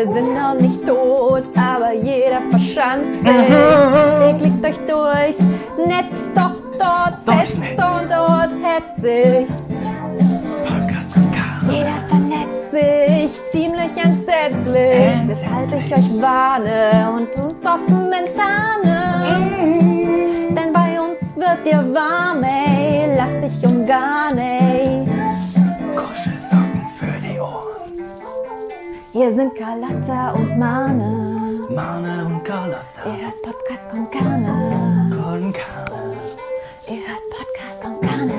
2020, wir sind noch nicht tot, aber jeder verschanzt sich. Mhm. Ihr klickt euch durchs Netz, doch dort Netz. und dort hetzt sich's. Podcast mit K. Jeder vernetzt sich ziemlich entsetzlich, weshalb ich euch warne und uns offen enttarne. Denn bei uns wird dir warm, ey, lass dich umgarnen, Hier sind Carlotta und Mane. Mane und Carlotta. Ihr hört Podcast von Karne. Con Carne. Ihr hört Podcast von Karne.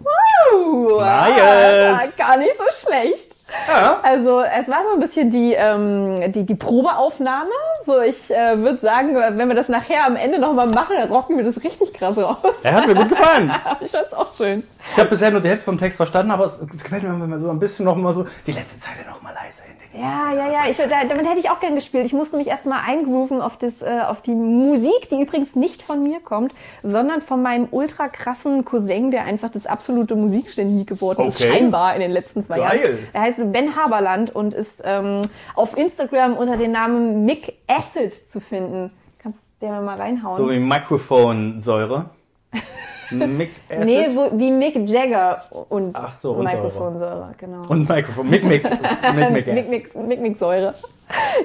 Wow, Nice. das war gar nicht so schlecht. Ja. Also es war so ein bisschen die, ähm, die, die Probeaufnahme. So, ich äh, würde sagen, wenn wir das nachher am Ende nochmal machen, dann rocken wir das richtig krass raus. Er hat mir gut gefallen. ich fand's auch schön. Ich habe bisher nur die Hälfte vom Text verstanden, aber es, es gefällt mir, wenn man so ein bisschen noch mal so die letzte Zeile noch mal leise in den Ja, ja, ja. Ich, da, damit hätte ich auch gern gespielt. Ich musste mich erstmal eingrooven auf, das, äh, auf die Musik, die übrigens nicht von mir kommt, sondern von meinem ultra krassen Cousin, der einfach das absolute Musikgenie geworden ist, Okay. scheinbar in den letzten zwei Geil. Jahren. Er heißt Ben Haberland und ist ähm, auf Instagram unter dem Namen Mick Acid zu finden. Kannst du dir mal reinhauen? So wie Mikrofonsäure. Mic Acid. nee, wo, wie Mick Jagger und Ach so, und Säure. Mikrofonsäure, genau. und Mikrofon. Mic Mic. Das ist Mic Mic Mick, Acid. Mick, Mick, Mick Säure.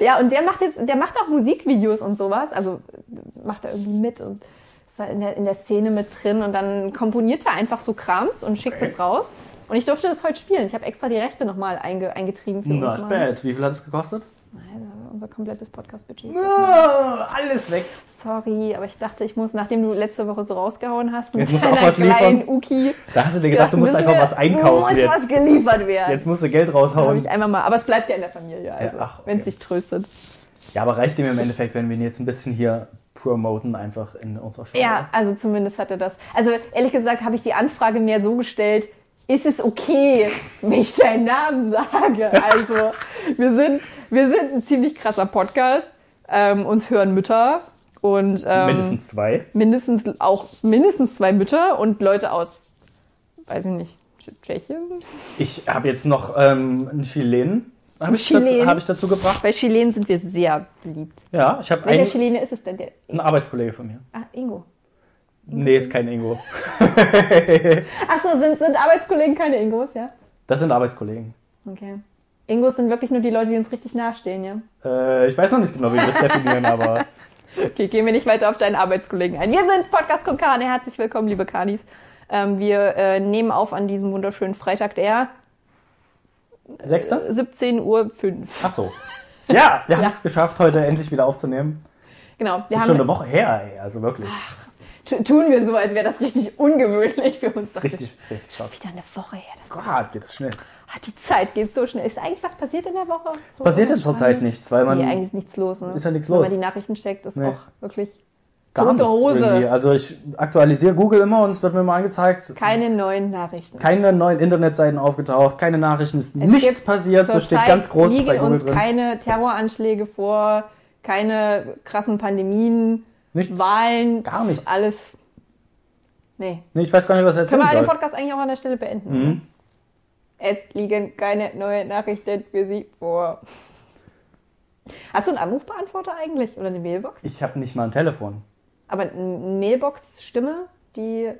Ja, und der macht jetzt, der macht auch Musikvideos und sowas. Also macht er irgendwie mit und ist da in der, in der Szene mit drin und dann komponiert er einfach so Krams und schickt Okay. es raus. Und ich durfte das heute spielen. Ich habe extra die Rechte nochmal einge, eingetrieben für uns. Not bad. Wie viel hat es gekostet? Unser komplettes Podcast-Budget. Oh, alles weg. Sorry, aber ich dachte, ich muss, nachdem du letzte Woche so rausgehauen hast, Jetzt musst du auch was liefern. Uki, Da hast du dir gedacht, du musst einfach was einkaufen Muss jetzt. was geliefert werden. Jetzt musst du Geld raushauen. ich einmal mal. Aber es bleibt ja in der Familie, also, Ja, okay. wenn es dich tröstet. Ja, aber reicht dem im Endeffekt, wenn wir ihn jetzt ein bisschen hier promoten, einfach in unserer Show? Ja, also zumindest hat er das. Also ehrlich gesagt habe ich die Anfrage mehr so gestellt, ist es okay, wenn ich deinen Namen sage? Also wir sind, wir sind ein ziemlich krasser Podcast. Ähm, uns hören Mütter und ähm, Mindestens zwei. mindestens auch mindestens zwei Mütter und Leute aus, weiß ich nicht, Tsch- Tschechien. Ich habe jetzt noch ähm, einen Chilenen. Habe ich, dazu- hab ich dazu gebracht. Bei Chilenen sind wir sehr beliebt. Ja, ich habe Welcher einen, Chilene ist es denn? Der, einen Arbeitskollege von mir. ah, Ingo. Nee, ist kein Ingo. Achso, sind, sind Arbeitskollegen keine Ingos, ja? Das sind Arbeitskollegen. Okay. Ingos sind wirklich nur die Leute, die uns richtig nahestehen, ja? Äh, ich weiß noch nicht genau, wie wir das definieren, aber Okay, gehen wir nicht weiter auf deinen Arbeitskollegen ein. Wir sind Podcast Konkane. Herzlich willkommen, liebe Kanis. Ähm, wir äh, nehmen auf an diesem wunderschönen Freitag, der Sechster? 17 Uhr 5. Ach so. Ja, wir haben es geschafft, heute endlich wieder aufzunehmen. Genau. Wir Ist schon haben, eine Woche her, ey. Also wirklich. tu- tun wir so, als wäre das richtig ungewöhnlich für uns. Das ist richtig, richtig krass. Wieder eine Woche her. Das, Gott, geht es schnell. ah, die Zeit geht so schnell. Ist eigentlich was passiert in der Woche? So Passiert in zurzeit nichts, weil man Nee, eigentlich ist nichts los. Ne? Ist ja nichts Wenn los. man die Nachrichten checkt, ist Nee. auch wirklich gar nichts Hose. irgendwie. Also ich aktualisiere Google immer und es wird mir mal angezeigt. keine neuen Nachrichten. keine neuen Internetseiten aufgetaucht, keine Nachrichten, ist Es nichts passiert, so steht ganz groß liegen bei Google uns drin. keine Terroranschläge vor, keine krassen Pandemien, Nichts. Wahlen, Gar nichts. alles. Nee. Nee, ich weiß gar nicht, was er Können erzählen wir den. Podcast eigentlich auch an der Stelle beenden? Mhm. Es liegen keine neuen Nachrichten für Sie vor. Hast du einen Anrufbeantworter eigentlich oder eine Mailbox? Ich habe nicht mal ein Telefon. Aber eine Mailbox-Stimme, die.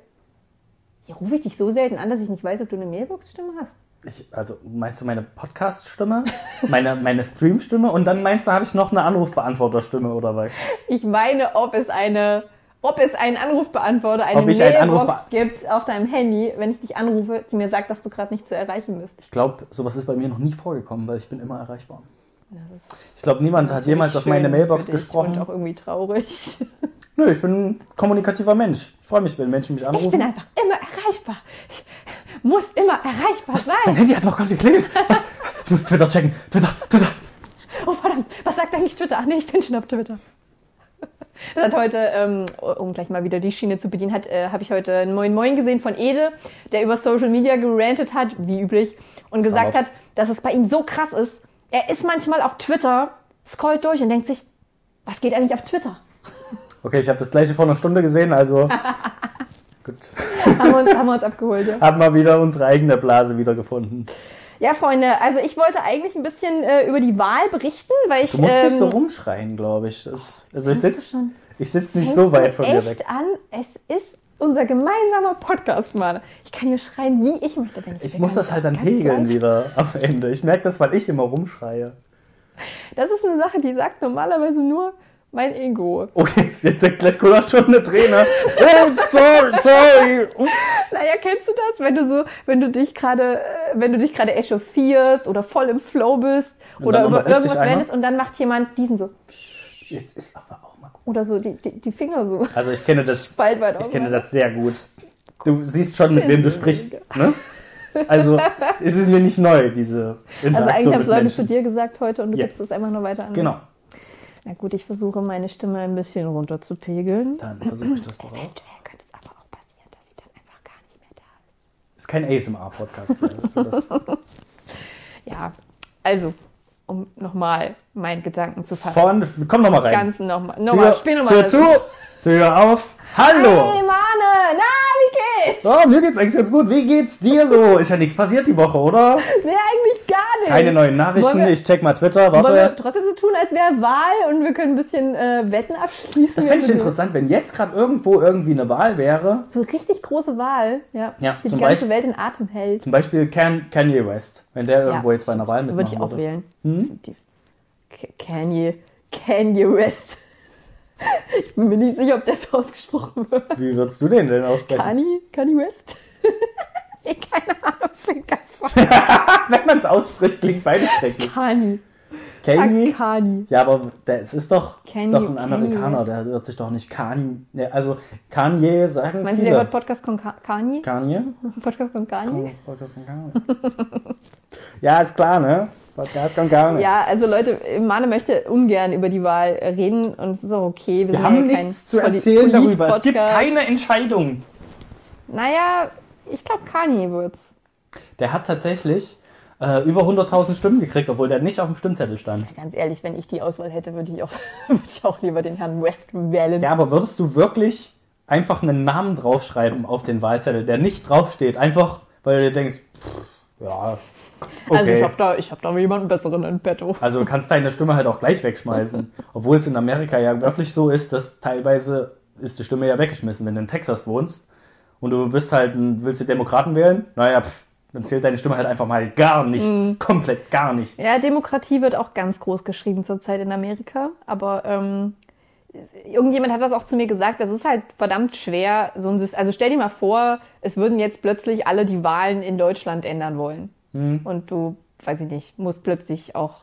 Hier rufe ich dich so selten an, dass ich nicht weiß, ob du eine Mailbox-Stimme hast. Ich, also meinst du meine Podcast-Stimme, meine, meine Stream-Stimme und dann meinst du, habe ich noch eine Anrufbeantworter-Stimme oder was? Ich meine, ob es eine, ob es einen Anrufbeantworter, eine ich Mailbox Anrufbe- gibt auf deinem Handy, wenn ich dich anrufe, die mir sagt, dass du gerade nicht zu erreichen bist. Ich glaube, sowas ist bei mir noch nie vorgekommen, weil ich bin immer erreichbar. Ich glaube, niemand hat jemals auf meine Mailbox gesprochen. Und auch irgendwie traurig. Nö, ich bin ein kommunikativer Mensch. Ich freue mich, wenn Menschen mich Ich anrufen. bin einfach immer erreichbar. Ich muss immer erreichbar Mein sein. Handy hat noch gar nicht geklingelt. Was? Ich muss Twitter checken. Twitter, Twitter. Oh verdammt, was sagt eigentlich Twitter? Ach nee, ich bin schon auf Twitter. Das hat heute, ähm, um gleich mal wieder die Schiene zu bedienen, hat, äh, habe ich heute einen Moin Moin gesehen von Ede, der über Social Media gerantet hat, wie üblich, und gesagt Scharf. hat, dass es bei ihm so krass ist. Er ist manchmal auf Twitter, scrollt durch und denkt sich, was geht eigentlich auf Twitter? Okay, ich habe das gleiche vor einer Stunde gesehen, also Gut. haben, wir uns, haben wir uns abgeholt. Ja. Haben wir wieder unsere eigene Blase wiedergefunden. ja, Freunde, also ich wollte eigentlich ein bisschen äh, über die Wahl berichten, weil ich. Du musst nicht so ähm, rumschreien, glaube ich. Das, also ich sitze ich sitz nicht so weit von dir weg. an, es ist unser gemeinsamer Podcast, Mann. Ich kann hier schreien, wie ich möchte. Wenn ich Ich muss das halt dann pegeln wieder am Ende. Ich merke das, weil ich immer rumschreie. Das ist eine Sache, die sagt normalerweise nur mein Ego. Oh, jetzt, jetzt gleich auch schon eine Träne. Oh, sorry, sorry. Naja, kennst du das, wenn du so, wenn du dich gerade, äh, wenn du dich gerade echauffierst oder voll im Flow bist Und oder über irgendwas wendest und dann macht jemand diesen so Jetzt ist aber auch mal gut. oder so die, die, die Finger so Also ich kenne das, ich kenne das sehr gut. Du siehst schon, mit wem du sprichst. Ne? Also es ist mir nicht neu, diese Also Interaktion eigentlich haben es Leute zu dir gesagt heute und du Ja. gibst es einfach nur weiter an. Genau. Na gut, ich versuche meine Stimme ein bisschen runterzupegeln. Dann versuche ich das doch auch. Eventuell könnte es aber auch passieren, dass sie dann einfach gar nicht mehr da ist. Ist kein ASMR-Podcast hier. Also das Ja, also, um nochmal meinen Gedanken zu fassen. von, komm noch mal rein. Ganzen nochmal. Nochmal, spiel nochmal. Tür zu, Tür auf. Hallo. Hey, Mane, na, wie geht's? Oh, mir geht's eigentlich ganz gut. Wie geht's dir so? Ist ja nichts passiert die Woche, oder? Nee, eigentlich gar nicht. Keine neuen Nachrichten. Wir- Ich check mal Twitter. Wollen wir Warte. trotzdem so tun, als wäre Wahl und wir können ein bisschen äh, Wetten abschließen? Das fände ich Also, interessant, wenn jetzt gerade irgendwo irgendwie eine Wahl wäre. So eine richtig große Wahl, ja. Ja, die die ganze Beispiel- Welt in Atem hält. Zum Beispiel Kan- Kanye West. Wenn der irgendwo Ja. jetzt bei einer Wahl Würde mitmachen ich auch würde. wählen. Hm? Kanye, Kanye West. Ich bin mir nicht sicher, ob das ausgesprochen wird. Wie würdest du den denn aussprechen? Kanye? Kanye West? Nee, Keine Ahnung, das klingt ganz falsch. Wenn man es ausspricht, klingt beides schrecklich. Kanye. Kanye? Kanye. Ja, aber es ist doch, ist doch ein Amerikaner, der wird sich doch nicht Kanye. Also Kanye sagen Meinst du, viele. der hört Podcast von Ka- Kanye? Kanye? Podcast von Kanye? Podcast von Kanye. ja, ist klar, ne? Podcast von Kanye. Ja, also Leute, Mane möchte ungern über die Wahl reden und es ist auch okay. Wir sind haben ja nichts zu erzählen darüber. Es gibt keine Entscheidung. Naja, ich glaube, Kanye wird's. Der hat tatsächlich äh, über 100.000 Stimmen gekriegt, obwohl der nicht auf dem Stimmzettel stand. Ganz ehrlich, wenn ich die Auswahl hätte, würde ich auch, würde ich auch lieber den Herrn West wählen. Ja, aber würdest du wirklich einfach einen Namen draufschreiben auf den Wahlzettel, der nicht draufsteht? Einfach, weil du dir denkst, pff, ja, okay. Also ich habe da, ich hab da jemanden besseren in petto. Also du kannst deine Stimme halt auch gleich wegschmeißen. Obwohl es in Amerika ja wirklich so ist, dass teilweise ist die Stimme ja weggeschmissen, wenn du in Texas wohnst und du bist halt, ein, willst die Demokraten wählen? Naja, pff, dann zählt deine Stimme halt einfach mal gar nichts. Komplett gar nichts. Ja, Demokratie wird auch ganz groß geschrieben zurzeit in Amerika. Aber ähm, irgendjemand hat das auch zu mir gesagt, das ist halt verdammt schwer, so ein System. Also stell dir mal vor, es würden jetzt plötzlich alle die Wahlen in Deutschland ändern wollen. Mhm. Und du, weiß ich nicht, musst plötzlich auch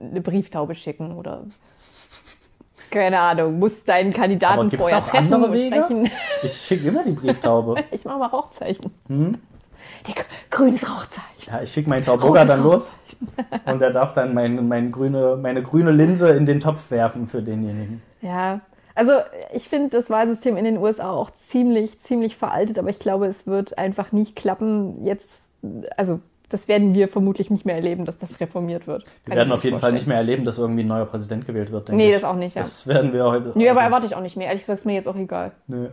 eine Brieftaube schicken oder keine Ahnung, musst deinen Aber Kandidaten gibt's vorher auch treffen andere Wege? sprechen. Ich schicke immer die Brieftaube. Ich mache mal Rauchzeichen. Hm? Der gr- grünes Rauchzeichen. Ja, ich schicke meinen Tauburger Rotes dann los und er darf dann mein, mein grüne, meine grüne Linse in den Topf werfen für denjenigen. Ja, also ich finde das Wahlsystem in den USA auch ziemlich, ziemlich veraltet, aber ich glaube, es wird einfach nicht klappen. Jetzt, also das werden wir vermutlich nicht mehr erleben, dass das reformiert wird. Wir werden auf jeden Fall nicht mehr erleben, dass irgendwie ein neuer Präsident gewählt wird, denke Nee, ich. das auch nicht, ja. Das werden wir heute. Nö, aber also, erwarte ich auch nicht mehr. Ehrlich gesagt ist mir jetzt auch egal. nö.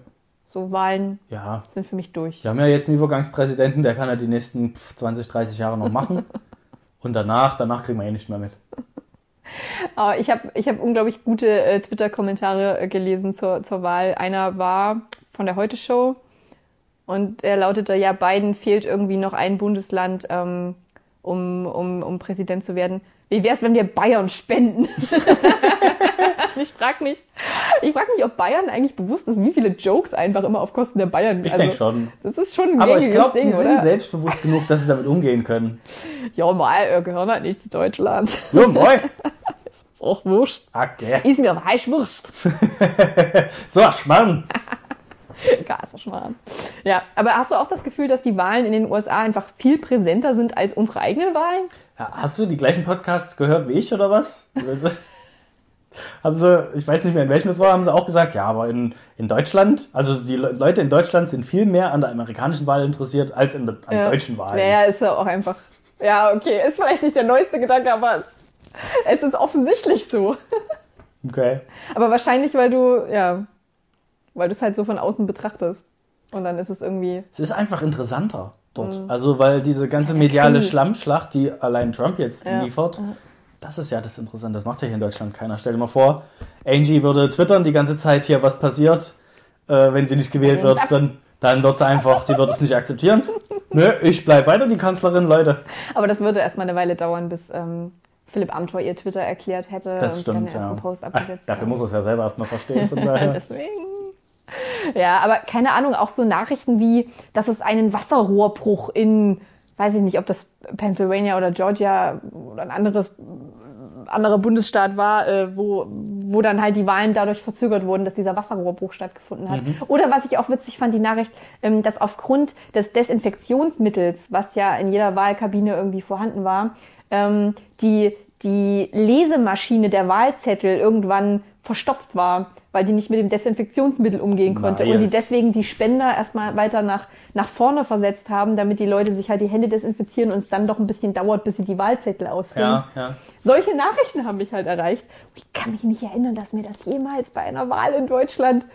So Wahlen Ja, sind für mich durch. wir haben ja jetzt einen Übergangspräsidenten, der kann ja die nächsten pff, 20, 30 Jahre noch machen. Und danach, danach kriegen wir eh nicht mehr mit. Aber ich habe ich hab unglaublich gute äh, Twitter-Kommentare äh, gelesen zur, zur Wahl. Einer war von der Heute-Show und er lautete, ja, Biden fehlt irgendwie noch ein Bundesland, ähm, um, um, um Präsident zu werden. Wie wär's, wenn wir Bayern spenden? ich frage mich, ich frag mich, ob Bayern eigentlich bewusst ist, wie viele Jokes einfach immer auf Kosten der Bayern. Ich also, denke schon. Das ist schon ein Aber ich glaube, die sind oder? selbstbewusst genug, dass sie damit umgehen können. Ja, mal, gehören halt nicht zu Deutschland. Ja, moin. ist auch wurscht. Okay. Ist mir Weichwurst. So, Schmarrn. Gaserschmarrn. Ja, aber hast du auch das Gefühl, dass die Wahlen in den USA einfach viel präsenter sind als unsere eigenen Wahlen? Ja, Hast du die gleichen Podcasts gehört wie ich oder was? haben sie, ich weiß nicht mehr in welchem es war, haben sie auch gesagt, ja, aber in, in Deutschland, also die Le- Leute in Deutschland sind viel mehr an der amerikanischen Wahl interessiert als in der, an Ja. deutschen Wahlen. Ja, ja, ist ja auch einfach. Ja, okay, ist vielleicht nicht der neueste Gedanke, aber es, es ist offensichtlich so. Okay. Aber wahrscheinlich, weil du, ja, weil du es halt so von außen betrachtest. Und dann ist es irgendwie. Es ist einfach interessanter dort. Also, weil diese ganze mediale Schlammschlacht, die allein Trump jetzt Ja. liefert, das ist ja das Interessante. Das macht ja hier in Deutschland keiner. Stell dir mal vor, Angie würde twittern die ganze Zeit hier, was passiert, äh, wenn sie nicht gewählt Dann wird. Dann, dann wird sie einfach, sie wird es nicht akzeptieren. Nö, ich bleib weiter die Kanzlerin, Leute. Aber das würde erstmal eine Weile dauern, bis ähm, Philipp Amthor ihr Twitter erklärt hätte Das und dann stimmt, den ersten ja. Post Ach, abgesetzt dafür hat. muss er es ja selber erstmal verstehen. Von daher. Deswegen. Ja, aber keine Ahnung, auch so Nachrichten wie, dass es einen Wasserrohrbruch in, weiß ich nicht, ob das Pennsylvania oder Georgia oder ein anderes anderer Bundesstaat war, äh, wo, wo dann halt die Wahlen dadurch verzögert wurden, dass dieser Wasserrohrbruch stattgefunden hat. Oder was ich auch witzig fand, die Nachricht, ähm, dass aufgrund des Desinfektionsmittels, was ja in jeder Wahlkabine irgendwie vorhanden war, ähm, die, die Lesemaschine der Wahlzettel irgendwann verstopft war, weil die nicht mit dem Desinfektionsmittel umgehen konnte und sie Nice. deswegen die Spender erstmal weiter nach, nach vorne versetzt haben, damit die Leute sich halt die Hände desinfizieren und es dann doch ein bisschen dauert, bis sie die Wahlzettel ausfüllen. ja, ja. Solche Nachrichten haben mich halt erreicht. Ich kann mich nicht erinnern, dass mir das jemals bei einer Wahl in Deutschland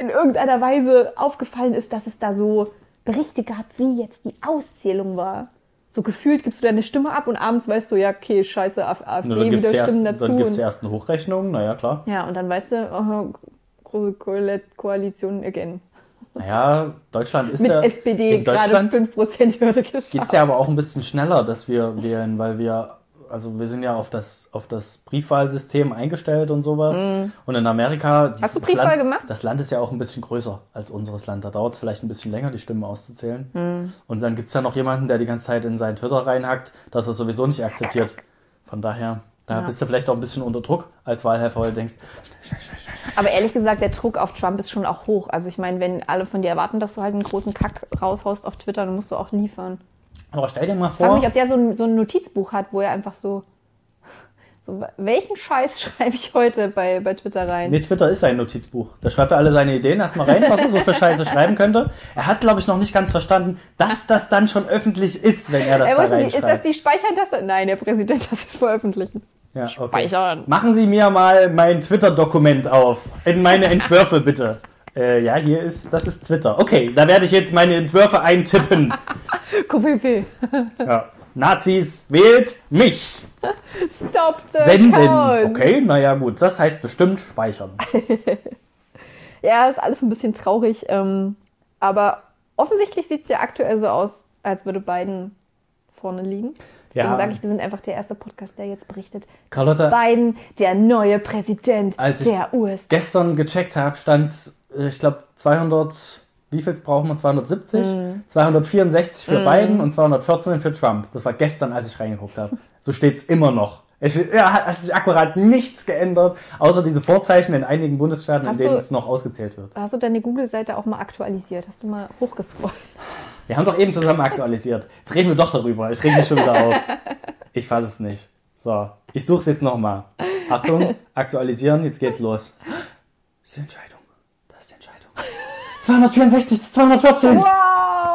in irgendeiner Weise aufgefallen ist, dass es da so Berichte gab, wie jetzt die Auszählung war. So gefühlt gibst du deine Stimme ab und abends weißt du, ja, okay, scheiße, Af- AfD, gibt es wieder erst, Stimmen dazu. dann gibt's und, erst eine Hochrechnung, naja, klar. ja, und dann weißt du, aha, große Koal- Koalition again. Naja, Deutschland ist Mit ja. SPD in gerade Deutschland 5%-Hürde geschafft. geht's ja aber auch ein bisschen schneller, dass wir wählen, weil wir, also wir sind ja auf das, auf das Briefwahlsystem eingestellt und sowas. Und in Amerika, Mhm. Hast du Briefwahl Land, gemacht? das Land ist ja auch ein bisschen größer als unseres Land. Da dauert es vielleicht ein bisschen länger, die Stimmen auszuzählen. Mhm. Und dann gibt's ja noch jemanden, der die ganze Zeit in seinen Twitter reinhackt, dass er sowieso nicht akzeptiert. Von daher, da Ja. bist du vielleicht auch ein bisschen unter Druck als Wahlhelfer, weil du denkst, Aber ehrlich gesagt, der Druck auf Trump ist schon auch hoch. Also ich meine, wenn alle von dir erwarten, dass du halt einen großen Kack raushaust auf Twitter, dann musst du auch liefern. Aber stell dir mal Ich frage vor, mich, ob der so ein, so ein Notizbuch hat, wo er einfach so, so welchen Scheiß schreibe ich heute bei, bei Twitter rein? Nee, Twitter ist ein Notizbuch. Da schreibt er alle seine Ideen erstmal rein, was er so für Scheiße schreiben könnte. Er hat, glaube ich, noch nicht ganz verstanden, dass das dann schon öffentlich ist, wenn er das Ey, da wo ist, denn die, ist das reinschreibt. die Speichertaste? Nein, der Präsident, das ist veröffentlichen. Ja, okay. Speichern. Machen Sie mir mal mein Twitter-Dokument auf. In meine Entwürfe, bitte. Äh, ja, hier ist, das ist Twitter. Okay, da werde ich jetzt meine Entwürfe eintippen. QPP. Ja. Nazis, wählt mich. Stop the Senden. count. Okay, naja, gut. Das heißt bestimmt speichern. Ja, ist alles ein bisschen traurig. Ähm, aber offensichtlich sieht es ja aktuell so aus, als würde Biden vorne liegen. Deswegen Ja. sage ich, wir sind einfach der erste Podcast, der jetzt berichtet. Carlotta, Biden, der neue Präsident Als ich- der USA. gestern gecheckt habe, stand ich glaube 200, wie viel brauchen wir? 270? 264 für Biden und 214 für Trump. Das war gestern, als ich reingeguckt habe. So steht's immer noch. Es ja, hat sich akkurat nichts geändert, außer diese Vorzeichen in einigen Bundesstaaten, in Hast denen du- es noch ausgezählt wird. Hast du deine Google-Seite auch mal aktualisiert? Hast du mal hochgescrollt? Wir haben doch eben zusammen aktualisiert. Jetzt reden wir doch darüber. Ich reg mich schon wieder auf. Ich fasse es nicht. So, ich suche es jetzt nochmal. Achtung, aktualisieren, jetzt geht's los. Das ist die Entscheidung. Das ist die Entscheidung. 264 zu 214. Wow!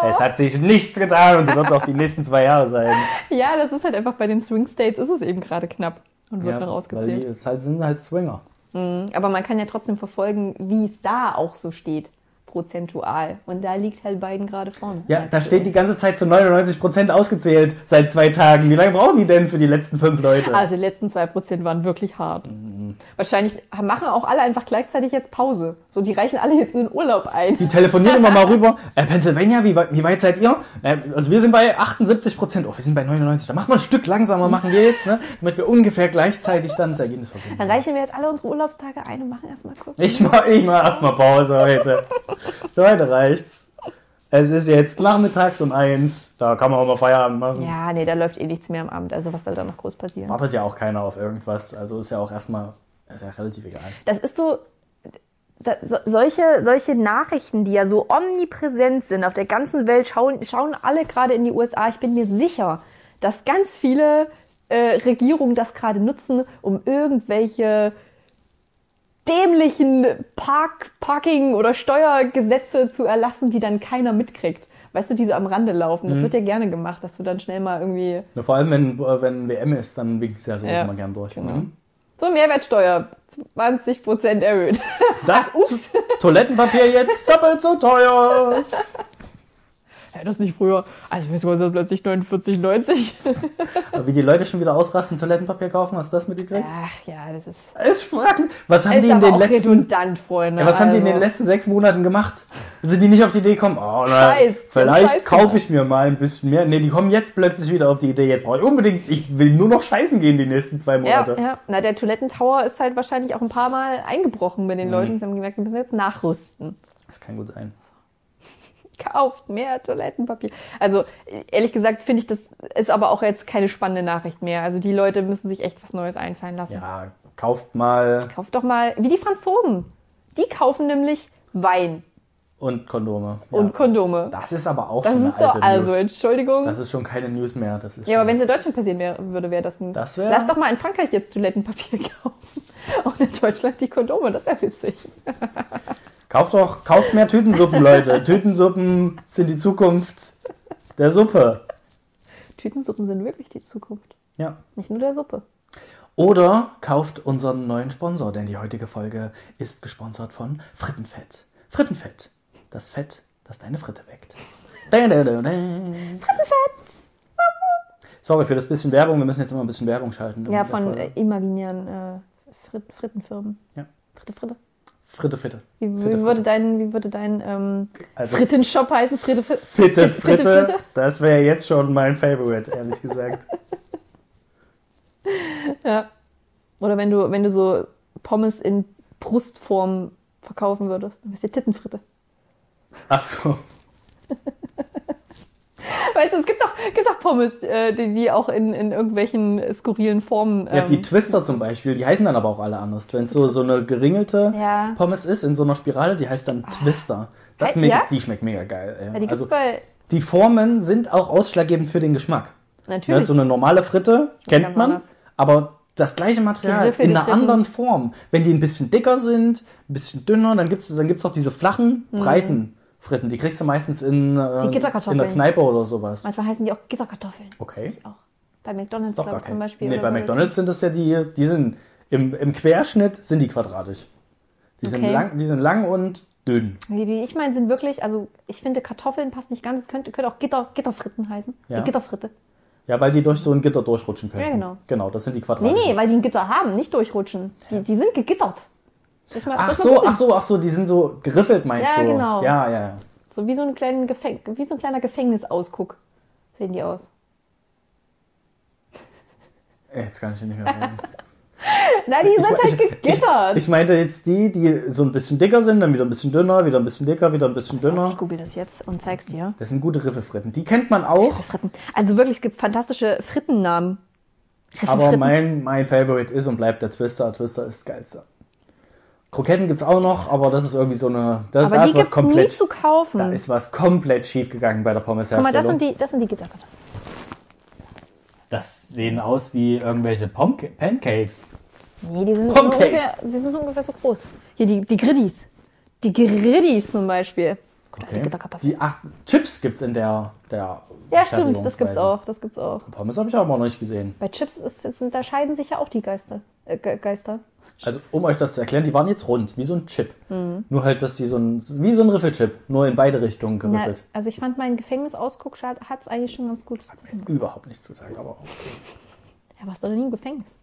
Es hat sich nichts getan und so wird es auch die nächsten zwei Jahre sein. Ja, das ist halt einfach bei den Swing States ist es eben gerade knapp und wird noch weil die ausgezählt. es halt, sind halt Swinger. Aber man kann ja trotzdem verfolgen, wie es da auch so steht, prozentual. Und da liegt halt Biden gerade vorne. Ja, da steht die ganze Zeit zu 99% ausgezählt seit zwei Tagen. Wie lange brauchen die denn für die letzten fünf Leute? Also die letzten 2% waren wirklich hart. Mhm. Wahrscheinlich machen auch alle einfach gleichzeitig jetzt Pause. So, die reichen alle jetzt in den Urlaub ein. Die telefonieren immer mal rüber. Äh, Pennsylvania, wie, weit- wie weit seid ihr? Äh, also wir sind bei 78 Prozent. Oh, wir sind bei 99. Da machen wir ein Stück langsamer, machen wir jetzt, ne? Damit wir ungefähr gleichzeitig dann das Ergebnis Dann verbinden. reichen wir jetzt alle unsere Urlaubstage ein und machen erstmal kurz. Ich mach, ich mach erstmal Pause heute. So, heute reicht's. Es ist jetzt nachmittags um eins. Da kann man auch mal Feierabend machen. Ja, nee, da läuft eh nichts mehr am Abend. Also was soll da noch groß passieren? Wartet ja auch keiner auf irgendwas. Also ist ja auch erstmal, ist ja relativ egal. Das ist so, da, so solche, solche Nachrichten, die ja so omnipräsent sind auf der ganzen Welt, schauen, schauen alle gerade in die USA. Ich bin mir sicher, dass ganz viele äh, Regierungen das gerade nutzen, um irgendwelche dämlichen Park, Parking- oder Steuergesetze zu erlassen, die dann keiner mitkriegt. Weißt du, die so am Rande laufen. Das wird ja gerne gemacht, dass du dann schnell mal irgendwie Nur vor allem, wenn, wenn WM ist, dann winkt es ja sowas Ja, immer gern durch. genau. Mhm. so Mehrwertsteuer 20% erhöht. Das ups. Toilettenpapier jetzt doppelt so teuer. Ja, das nicht früher. Also wieso ist das plötzlich 49,90? Aber wie die Leute schon wieder ausrasten, Toilettenpapier kaufen, hast du das mitgekriegt? Ach ja, das ist, Es fragen, was haben ist die in den letzten redundant, Freunde. Ja, was haben die in den also. letzten sechs Monaten gemacht? Sind die nicht auf die Idee gekommen, oh, na, Scheiß, vielleicht Scheiß kaufe ich mir mal ein bisschen mehr. Nee, die kommen jetzt plötzlich wieder auf die Idee, jetzt brauche ich unbedingt, ich will nur noch scheißen gehen die nächsten zwei Ja, Monate. ja. Na, der Toilettentower ist halt wahrscheinlich auch ein paar Mal eingebrochen bei Mhm. den Leuten. Sie haben gemerkt, wir müssen jetzt nachrüsten. Das kann gut sein. Kauft mehr Toilettenpapier. Also, ehrlich gesagt, finde ich, das ist aber auch jetzt keine spannende Nachricht mehr. Also, die Leute müssen sich echt was Neues einfallen lassen. Ja, kauft mal Kauft doch mal, wie die Franzosen. Die kaufen nämlich Wein und Kondome. Ja. und Kondome. das ist aber auch Das schon ist eine alte doch, also, News. Entschuldigung. Das ist schon keine News mehr. Das ist Ja, aber wenn es in Deutschland passieren wär, würde, wäre das ein. Das wär- Lass doch mal in Frankreich jetzt Toilettenpapier kaufen. Und in Deutschland die Kondome, das wäre witzig. Kauft doch, kauft mehr Tütensuppen, Leute. Tütensuppen sind die Zukunft der Suppe. Tütensuppen sind wirklich die Zukunft. Ja. Nicht nur der Suppe. Oder kauft unseren neuen Sponsor, denn die heutige Folge ist gesponsert von Frittenfett. Frittenfett. Das Fett, das deine Fritte weckt. Frittenfett! Sorry für das bisschen Werbung. Wir müssen jetzt immer ein bisschen Werbung schalten. Ja, von äh, imaginären äh, Frit Frittenfirmen. Ja. Fritte, Fritte. Fritte, Fitte. Wie, wie Fritte, würde dein, wie würde dein ähm, Also- Frittenshop heißen? Fritte, Fritte. Fitte, Fritte, Fritte. Fritte. Das wäre jetzt schon mein Favorite, ehrlich gesagt. Ja. Oder wenn du, wenn du so Pommes in Brustform verkaufen würdest, dann wärst du Tittenfritte. Ach so. Weißt du, es gibt doch, gibt doch Pommes, äh, die, die auch in, in irgendwelchen skurrilen Formen. Ja, die ähm, Twister zum Beispiel, die heißen dann aber auch alle anders. Wenn es so, so eine geringelte Ja. Pommes ist, in so einer Spirale, die heißt dann Twister. Das mega, ja? Die schmeckt mega geil. ey. ja, die also, die Formen sind auch ausschlaggebend für den Geschmack. Ja, Natürlich. so eine normale Fritte kennt man, aber das gleiche Material in einer Fritten. anderen Form. Wenn die ein bisschen dicker sind, ein bisschen dünner, dann gibt's dann gibt's auch diese flachen, breiten Fritten. Die kriegst du meistens in, äh, in der Kneipe oder sowas. Manchmal heißen die auch Gitterkartoffeln. Okay. Auch. Bei McDonalds, glaube ich, kein. zum Beispiel. nee, bei McDonalds sind das ja die, die sind im, im Querschnitt sind die quadratisch. Die sind Okay. lang, die sind lang und dünn. Die, die ich meine, sind wirklich, also ich finde Kartoffeln passt nicht ganz. Es könnte, könnte auch Gitter, Gitterfritten heißen. Ja. Die Gitterfritte. Ja, weil die durch so ein Gitter durchrutschen können. Ja, genau. Genau, das sind die Nee, quadratischen. nee, weil die ein Gitter haben, nicht durchrutschen. Die, die sind gegittert. Ich mal- Ach ich so, ach so, ach so, die sind so geriffelt, meinst Ja, du? genau. Ja, ja, ja. So wie so, ein kleinen Gefäng wie so ein kleiner Gefängnisausguck sehen die aus. Ey, Jetzt kann ich nicht mehr reden. Na, die sind halt gegittert. Ich, ich meinte jetzt die, die so ein bisschen dicker sind, dann wieder ein bisschen dünner, wieder ein bisschen dicker, wieder ein bisschen So, dünner. ich google das jetzt und zeig's dir. Das sind gute Riffelfritten. Die kennt man auch, Fritten. Also wirklich, es gibt fantastische Frittennamen. aber mein, mein Favorite ist und bleibt der Twister. Twister ist das geilste. Kroketten gibt's auch noch, aber das ist irgendwie so eine. Da, Aber da die ist was gibt's nie komplett. zu kaufen. Da ist was komplett schief gegangen bei der Guck mal, das Pommesherstellung. sind die, das sind die Gitterkartoffeln. Das sehen aus wie irgendwelche Pomca- Pancakes. Nee, die sind, Pancakes. ungefähr, die sind so ungefähr so groß. Hier, die, die Griddis. Die Griddis zum Beispiel. Guck mal, die Okay. Gitterkartoffeln. Die ach, Chips gibt's in der, der Ja, stimmt, das gibt's auch. Das gibt's auch. Pommes habe ich aber noch nicht gesehen. Bei Chips ist, ist, da scheiden sich ja auch die Geister. Äh, Ge- Geister. Also, um euch das zu erklären, die waren jetzt rund, wie so ein Chip. Mhm. Nur halt, dass die so ein, wie so ein Riffelchip, nur in beide Richtungen geriffelt. also ich fand meinen Gefängnisausguck hat es eigentlich schon ganz gut zusammen. Überhaupt nichts zu sagen, aber auch. Ja, warst du noch nie im Gefängnis?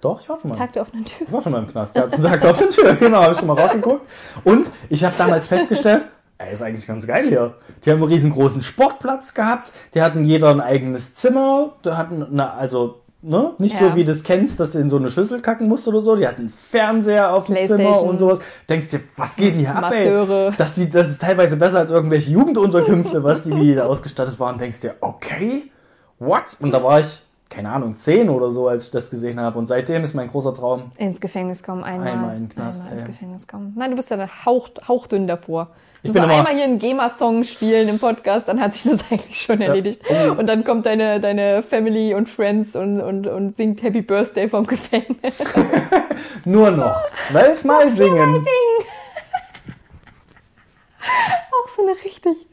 Doch, ich war schon mal. Tag der offenen Tür. Ich war schon mal im Knast. Ja, zum Tag auf der Tür. Genau, habe ich schon mal rausgeguckt. Und ich habe damals festgestellt, ey, ist eigentlich ganz geil hier. Die haben einen riesengroßen Sportplatz gehabt. Die hatten jeder ein eigenes Zimmer. Die hatten, eine, also, ne, nicht Ja. so wie du das kennst, dass du in so eine Schüssel kacken musst oder so. Die hatten einen Fernseher auf dem Zimmer und sowas. Denkst dir, was geht denn hier ab, Masseure. ey? Das, sieht, das ist teilweise besser als irgendwelche Jugendunterkünfte, was die wie da ausgestattet waren. Denkst dir, okay, what? Und da war ich, keine Ahnung, zehn oder so, als ich das gesehen habe. Und seitdem ist mein großer Traum, Ins Gefängnis kommen, einmal. Einmal in den Knast, Einmal ins ey. Gefängnis kommen. Nein, du bist ja hauch, hauchdünn davor. Du Ich noch immer- einmal hier einen GEMA-Song spielen im Podcast, dann hat sich das eigentlich schon erledigt. Und dann kommt deine, deine Family und Friends und, und, und singt Happy Birthday vom Gefängnis. Nur noch zwölfmal singen. Auch so eine richtig,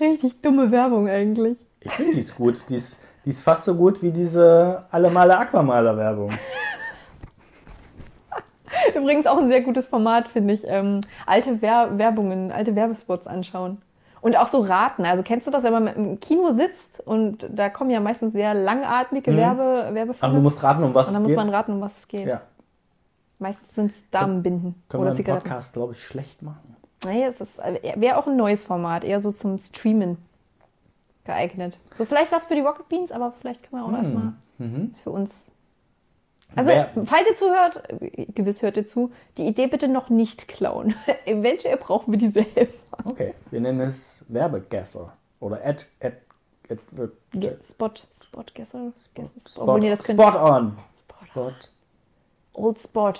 richtig dumme Werbung eigentlich. Ich finde die ist gut. Die ist, die ist fast so gut wie diese Alle Male Aquamaler Werbung. Übrigens auch ein sehr gutes Format, finde ich. Ähm, alte Wer Werbungen, alte Werbespots anschauen. Und auch so raten. Also kennst du das, wenn man im Kino sitzt und da kommen ja meistens sehr langatmige Werbe, Aber du Werbefilme. musst raten, um was Und dann es muss geht. man raten, um was es geht. ja. Meistens sind es Damenbinden Können wir oder den Zigaretten. Podcast, glaube ich, schlecht machen. Nee, es ist, wäre auch ein neues Format, eher so zum Streamen geeignet. So vielleicht was für die Rocket Beans, aber vielleicht können wir auch erstmal Mhm. für uns. Also, Wer- falls ihr zuhört, gewiss hört ihr zu, die Idee bitte noch nicht klauen. Eventuell brauchen wir dieselbe. Okay, wir nennen es Werbegesser. Oder Ad, Ad, Ad, Ja, Spot, Spot, Gesser, Gesser, Spot, obwohl nee, das Spot on. Spot. Spot. Old Spot.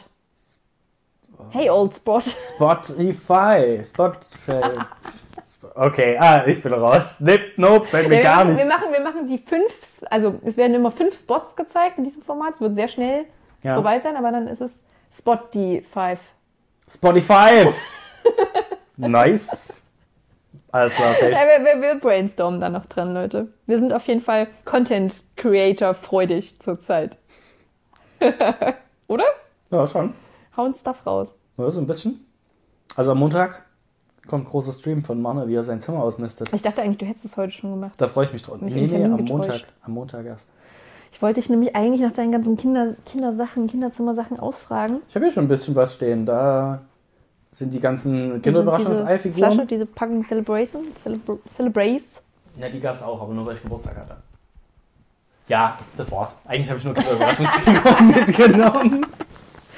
Hey, Old Spot. Spotify. Spotify. Okay, ah, ich bin raus. Nip, nope, Ja, mir wir, gar machen, nicht. wir, machen, wir machen die fünf, also es werden immer fünf Spots gezeigt in diesem Format. Es wird sehr schnell Ja. vorbei sein, aber dann ist es Spot die Five. Spotify. nice. Alles klar, Ja, safe. wir, wir, wir brainstormen da noch dran, Leute. Wir sind auf jeden Fall Content Creator freudig zurzeit. Oder? Ja, schon. Hauen Stuff raus. Ja, so ein bisschen. Also am Montag kommt großer Stream von Manne, wie er sein Zimmer ausmistet. Ich dachte eigentlich, du hättest es heute schon gemacht. Da freue ich mich drauf. Mich Nee, nee, am getäuscht. Montag. Am Montag erst. Ich wollte dich nämlich eigentlich nach deinen ganzen Kinder, Kindersachen, Kinderzimmersachen ausfragen. Ich habe hier schon ein bisschen was stehen. Da sind die ganzen Diese- Flasche, Kinderüberraschungsei-Figuren. diese Packung Celebration, Celebra Celebrace. Ja, die gab es auch, aber nur weil ich Geburtstag hatte. Ja, das war's. Eigentlich habe ich nur Kinderüberraschungsfiguren mitgenommen.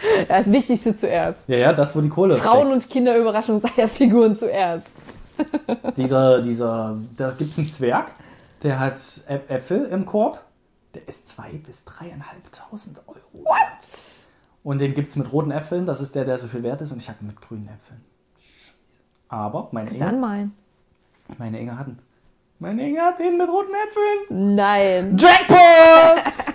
Das Wichtigste zuerst. Ja, ja, das, wo die Kohle Frauen steckt. und Kinderüberraschungseierfiguren zuerst. Dieser, dieser, da gibt's einen Zwerg, der hat Äpfel im Korb. Der ist 2.000 bis 3.500 Euro. What? Und den gibt's mit roten Äpfeln. Das ist der, der so viel wert ist. Und ich habe ihn mit grünen Äpfeln. Scheiße. Aber meine Kannst Inge, anmalen? meine Inge hat ihn. Meine Inge hat den mit roten Äpfeln. Nein. Jackpot!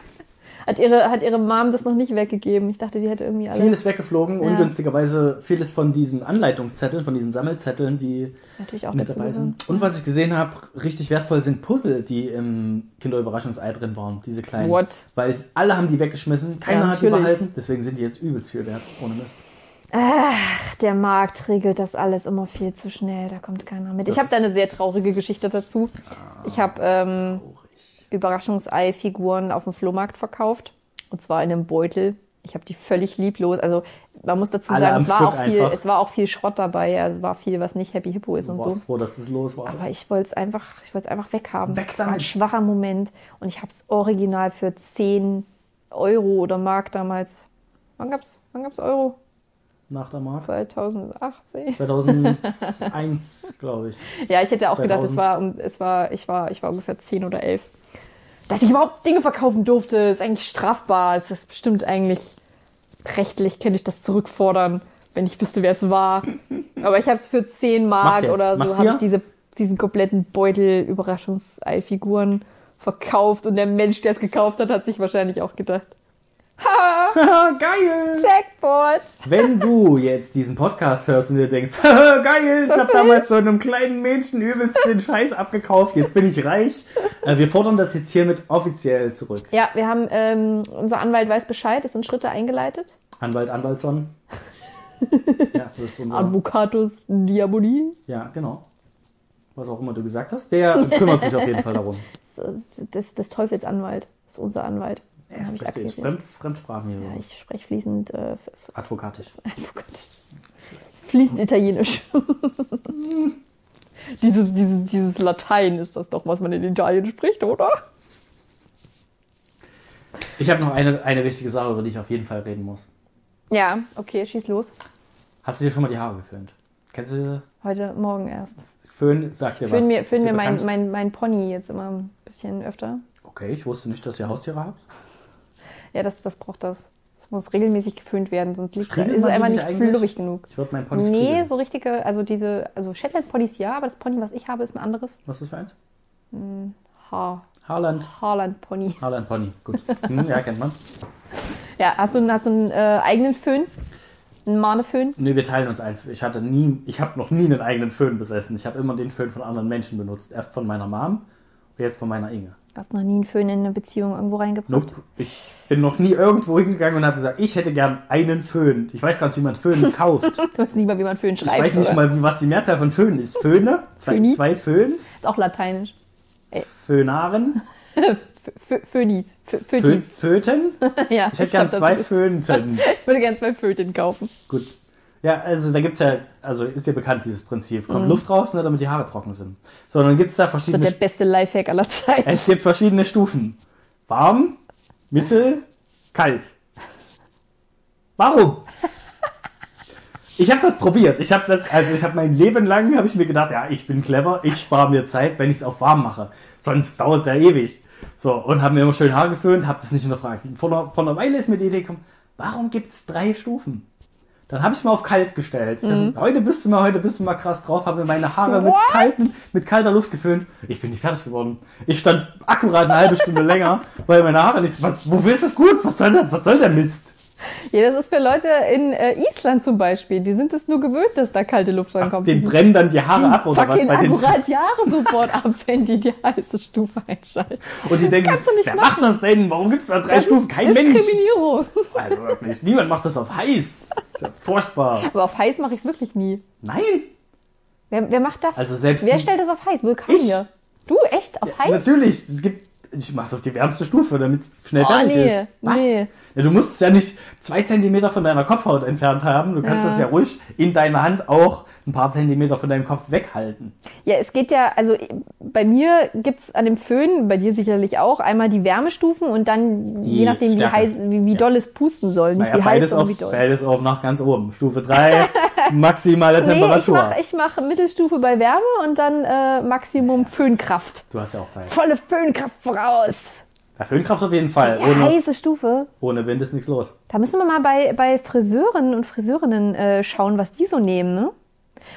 Hat ihre, hat ihre Mom das noch nicht weggegeben? Ich dachte, die hätte irgendwie alle. Vieles weggeflogen, Ja. ungünstigerweise vieles von diesen Anleitungszetteln, von diesen Sammelzetteln, die natürlich auch mit dabei sind. Und was ich gesehen habe, richtig wertvoll sind Puzzle, die im Kinderüberraschungsei drin waren, diese kleinen. What? Weil es, alle haben die weggeschmissen, keiner Ja, hat die behalten, deswegen sind die jetzt übelst viel wert, ohne Mist. Der Markt regelt das alles immer viel zu schnell. Da kommt keiner mit. Ich Das- habe da eine sehr traurige Geschichte dazu. Ich habe ähm. Überraschungsei-Figuren auf dem Flohmarkt verkauft. Und zwar in einem Beutel. Ich habe die völlig lieblos. Also man muss dazu Alle sagen, es war, Stück auch viel, einfach. es war auch viel Schrott dabei. Also es war viel, was nicht Happy Hippo ist Du und warst so. froh, dass das los war. Aber ich wollte es einfach, ich wollte es einfach weghaben. Weg das war ein damit. schwacher Moment. Und ich habe es original für 10 Euro oder Mark damals. Wann gab's, wann gab's Euro? Nach der Mark. 2018. 2001, glaube ich. Ja, ich hätte auch gedacht, es 2000. war, es war, ich war, ich war ungefähr 10 oder 11. Dass ich überhaupt Dinge verkaufen durfte, ist eigentlich strafbar. Es ist bestimmt eigentlich rechtlich, könnte ich das zurückfordern, wenn ich wüsste, wer es war. Aber ich habe es für 10 Mach's Mark oder Mach's so, habe ich diese, diesen kompletten Beutel Überraschungsei-Figuren verkauft. Und der Mensch, der es gekauft hat, hat sich wahrscheinlich auch gedacht, ha, Geil! Jackpot! Wenn du jetzt diesen Podcast hörst und dir denkst, geil, ich habe damals so einem kleinen Mädchen übelst den Scheiß abgekauft, jetzt bin ich reich. Äh, wir fordern das jetzt hiermit offiziell zurück. Ja, wir haben, ähm, unser Anwalt weiß Bescheid, es sind Schritte eingeleitet. Anwalt Anwaltson. ja, das ist unser. Advocatus Diaboli. Ja, genau. Was auch immer du gesagt hast, der kümmert sich auf jeden Fall darum. Teufels Anwalt. Das ist unser Anwalt. Ja, hab ich sprichst du jetzt. Fremd, Fremdsprachen hier. Ja, ich spreche fließend, äh, Advokatisch. Advokatisch. fließend Italienisch. dieses, dieses, dieses Latein ist das doch, was man in Italien spricht, oder? Ich habe noch eine, eine wichtige Sache, über die ich auf jeden Fall reden muss. Ja, okay, schieß los. Hast du dir schon mal die Haare geföhnt? Kennst du Heute Morgen erst. Föhn? Sagt dir was? Föhn mir, Ist föhn mir mein, mein, mein Pony jetzt immer ein bisschen öfter. Okay, ich wusste nicht, dass ihr Haustiere habt. Ja, das, das braucht das. Das muss regelmäßig geföhnt werden, sonst liegt, es einfach nicht flürig genug. Ich würde meinen Pony Nee, striegeln. so richtige, also diese, also Shetland Ponys ja, aber das Pony, was ich habe, ist ein anderes. Was ist das für eins? Ha Haarland. Haarland Pony. Haarland Pony. Gut. Hm, ja, kennt man. Ja, hast du, einen- hast du einen äh, eigenen Föhn? Einen Maneföhn? Nee, wir teilen uns ein. Ich hatte nie, ich habe noch nie einen eigenen Föhn besessen. Ich habe immer den Föhn von anderen Menschen benutzt. Erst von meiner Mom und jetzt von meiner Inge. Hast noch nie einen Föhn in eine Beziehung irgendwo reingebracht? Nope. Ich bin noch nie irgendwo hingegangen und habe gesagt, ich hätte gern einen Föhn. Ich weiß gar nicht, wie man Föhn kauft. Du weißt nicht mal, wie man Föhn Ich schreibt. weiß nicht oder? mal, was die Mehrzahl von Föhn ist. Föhne? Zwei, zwei Föhns? Ist auch lateinisch. Föhnaren? F- F- Fönis. F- Fö Fötis. Föten? Ja, Ich hätte gern glaub, zwei Föhnten. Ich würde gern zwei Föten kaufen. Gut. Ja, also da gibt's ja, also ist ja bekannt dieses Prinzip. Kommt Luft raus, ne, damit die Haare trocken sind. So, dann gibt's da Das wird verschiedene, der beste Lifehack aller Zeiten. es gibt verschiedene Stufen. Warm, mittel, kalt. Warum? Ich habe das probiert. Ich habe das, also ich habe mein Leben lang, habe ich mir gedacht, ja, ich bin clever, ich spare mir Zeit, wenn ich es auf warm mache. Sonst dauert's ja ewig. So, und habe mir immer schön Haare geföhnt, habe das nicht hinterfragt. Vor einer, vor einer Weile ist mir die Idee gekommen, warum gibt's drei Stufen? Dann habe ich mal auf kalt gestellt. Heute bist du mal, heute bist du mal krass drauf, habe mir meine Haare mit, kalten, mit kalter Luft geföhnt. Ich bin nicht fertig geworden. Ich stand akkurat eine halbe Stunde länger, weil meine Haare nicht. Was, wofür ist das gut? Was soll der, was soll der Mist? Ja, das ist für Leute in äh, Island zum Beispiel. Die sind es nur gewöhnt, dass da kalte Luft reinkommt. Den Die brennen dann die Haare ab oder was bei den. akkurat Jahre sofort ab, wenn die die heiße Stufe einschalten. Und die denken, wer machen. macht das denn? Warum gibt's da drei Das Stufen? Kein Mensch. Diskriminierung. Also wirklich, niemand macht das auf heiß. ist ja furchtbar. Aber auf heiß mache ich es wirklich nie. Nein. Wer, wer macht das? Also selbst wer stellt das auf heiß? Vulkanier. Du, echt? Auf heiß? Natürlich, es gibt. Ich mach's auf die wärmste Stufe, damit es schnell Oh, fertig nee, ist. Was? nee. Ja, du musst es ja nicht zwei Zentimeter von deiner Kopfhaut entfernt haben. Du kannst Ja. das ja ruhig in deiner Hand auch ein paar Zentimeter von deinem Kopf weghalten. Ja, es geht ja, also bei mir gibt's an dem Föhn, bei dir sicherlich auch, einmal die Wärmestufen und dann, Die je nachdem, wie Stärke. heiß, wie, wie Ja. doll es pusten soll. Nicht Naja, wie heiß, beides sondern auf, wie doll. beides auf nach ganz oben. Stufe 3, maximale Nee, ich Temperatur. mache mach Mittelstufe bei Wärme und dann äh, Maximum Föhnkraft. Du hast ja auch Zeit. Volle Föhnkraft voraus. Ja, Föhnkraft auf jeden Fall. Ja, Ohne, heiße Stufe. ohne Wind ist nichts los. Da müssen wir mal bei, bei Friseuren und Friseurinnen äh, schauen, was die so nehmen, ne?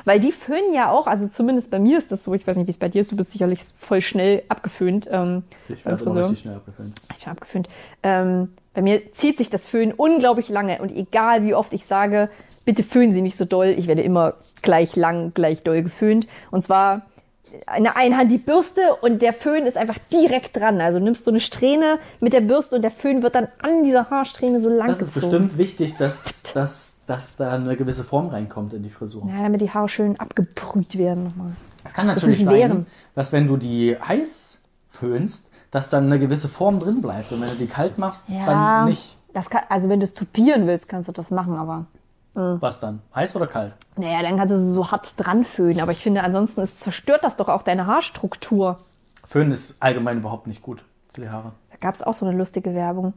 Weil die föhnen ja auch, also zumindest bei mir ist das so, ich weiß nicht, wie es bei dir ist, du bist sicherlich voll schnell abgeföhnt. Ähm, Ich werde immer Friseur. richtig schnell abgeföhnt. Ich schon abgeföhnt. Ähm, bei mir zieht sich das Föhn unglaublich lange und egal wie oft ich sage, bitte föhnen Sie nicht so doll, ich werde immer gleich lang, gleich doll geföhnt. Und zwar in der einen Hand die Bürste und der Föhn ist einfach direkt dran. Also du nimmst so eine Strähne mit der Bürste und der Föhn wird dann an dieser Haarsträhne so lang Das ist gezogen. bestimmt wichtig, dass, dass, dass da eine gewisse Form reinkommt in die Frisur. Ja, damit die Haare schön abgebrüht werden nochmal. Es kann natürlich nicht sein, wehren. dass wenn du die heiß föhnst, dass dann eine gewisse Form drin bleibt. Und wenn du die kalt machst, dann nicht. Kann, also wenn du es tupieren willst, kannst du das machen, aber Was dann? Heiß oder kalt? naja, dann kannst du es so hart dran föhnen. Aber ich finde, ansonsten es zerstört das doch auch deine Haarstruktur. Föhnen ist allgemein überhaupt nicht gut für die Haare. Da gab es auch so eine lustige Werbung.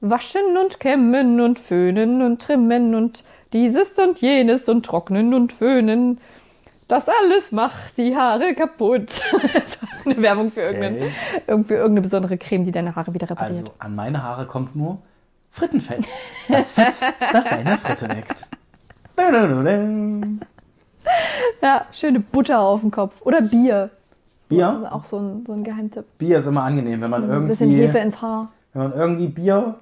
Waschen und kämmen und föhnen und trimmen und dieses und jenes und trocknen und föhnen. Das alles macht die Haare kaputt. Das war eine Werbung für, Okay. irgendwie irgendeine besondere Creme, die deine Haare wieder repariert. Also an meine Haare kommt nur Frittenfett. Das Fett, das deine Fritte weckt. Ja, schöne Butter auf dem Kopf. Oder Bier. Bier? Auch so ein, so ein Geheimtipp. Bier ist immer angenehm, wenn man Ein bisschen irgendwie, Hefe ins Haar. wenn man irgendwie Bier,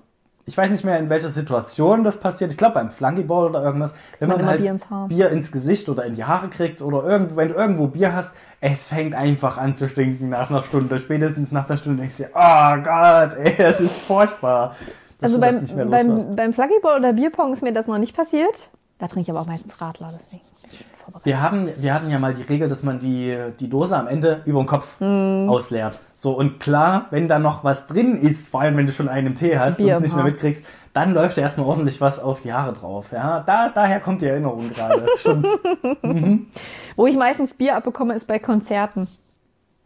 ich weiß nicht mehr in welcher Situation das passiert, ich glaube beim Flunkyball oder irgendwas, wenn Man man halt Bier ins Haar. Bier ins Gesicht oder in die Haare kriegt oder irgendwo, wenn du irgendwo Bier hast, es fängt einfach an zu stinken nach einer Stunde. Spätestens nach einer Stunde denkst du dir, oh Gott, ey, das ist furchtbar. Also beim, nicht mehr loslässt. beim, beim Flunkyball oder Bierpong ist mir das noch nicht passiert. Da trinke ich aber auch meistens Radler, deswegen bin ich schon vorbereitet. Wir, haben, wir hatten ja mal die Regel, dass man die, die Dose am Ende über den Kopf Hm. ausleert. So, und klar, wenn da noch was drin ist, vor allem wenn du schon einen im Tee hast und es nicht mehr mitkriegst, dann läuft ja erstmal ordentlich was auf die Haare drauf. Ja, da, daher kommt die Erinnerung gerade. Stimmt. Wo ich meistens Bier abbekomme, ist bei Konzerten.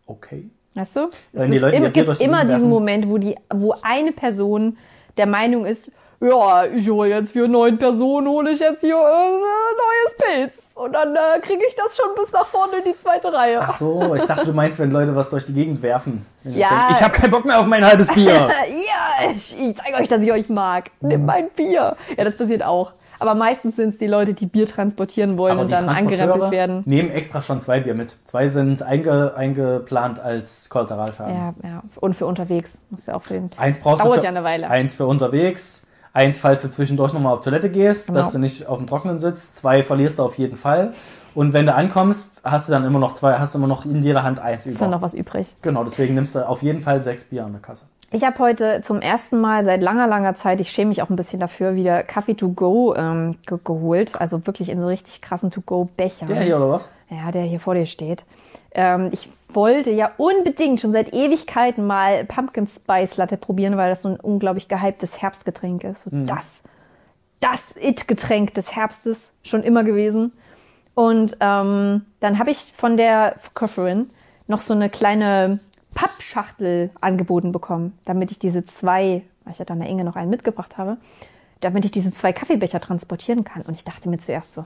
Okay. Weißt du? Wenn es die Leute immer, durch die immer Gegend diesen. Moment, wo, die, wo eine Person der Meinung ist, ja, ich hole jetzt für neun Personen, hole ich jetzt hier äh, neues Pilz. Und dann äh, kriege ich das schon bis nach vorne in die zweite Reihe. Ach so, ich dachte, du meinst, wenn Leute was durch die Gegend werfen. Ich Ja. denk, ich habe keinen Bock mehr auf mein halbes Bier. ja, ich, ich zeige euch, dass ich euch mag. Nimm mein Bier. Ja, das passiert auch. Aber meistens sind es die Leute, die Bier transportieren wollen Aber und dann angerempelt werden. nehmen extra schon zwei Bier mit. Zwei sind einge, eingeplant als Kollateralschaden. Ja, ja. Und für unterwegs. Muss ja auch für den. Eins brauchst Dauert du für, ja eine Weile. Eins für unterwegs. Eins, falls du zwischendurch nochmal auf Toilette gehst, Genau. dass du nicht auf dem Trockenen sitzt. Zwei verlierst du auf jeden Fall. Und wenn du ankommst, hast du dann immer noch zwei, hast du immer noch in jeder Hand eins Ist dann über. noch was übrig? Genau, deswegen nimmst du auf jeden Fall sechs Bier an der Kasse. Ich habe heute zum ersten Mal seit langer, langer Zeit, ich schäme mich auch ein bisschen dafür, wieder Kaffee to go ähm, ge geholt. Also wirklich in so richtig krassen To-Go-Becher. Der hier oder was? Ja, der hier vor dir steht. Ähm, ich wollte ja unbedingt schon seit Ewigkeiten mal Pumpkin Spice Latte probieren, weil das so ein unglaublich gehyptes Herbstgetränk ist. So das, das It-Getränk des Herbstes schon immer gewesen. Und ähm, dann habe ich von der Verkäuferin noch so eine kleine Pappschachtel angeboten bekommen, damit ich diese zwei, weil ich ja dann der Inge noch einen mitgebracht habe, damit ich diese zwei Kaffeebecher transportieren kann. Und ich dachte mir zuerst so,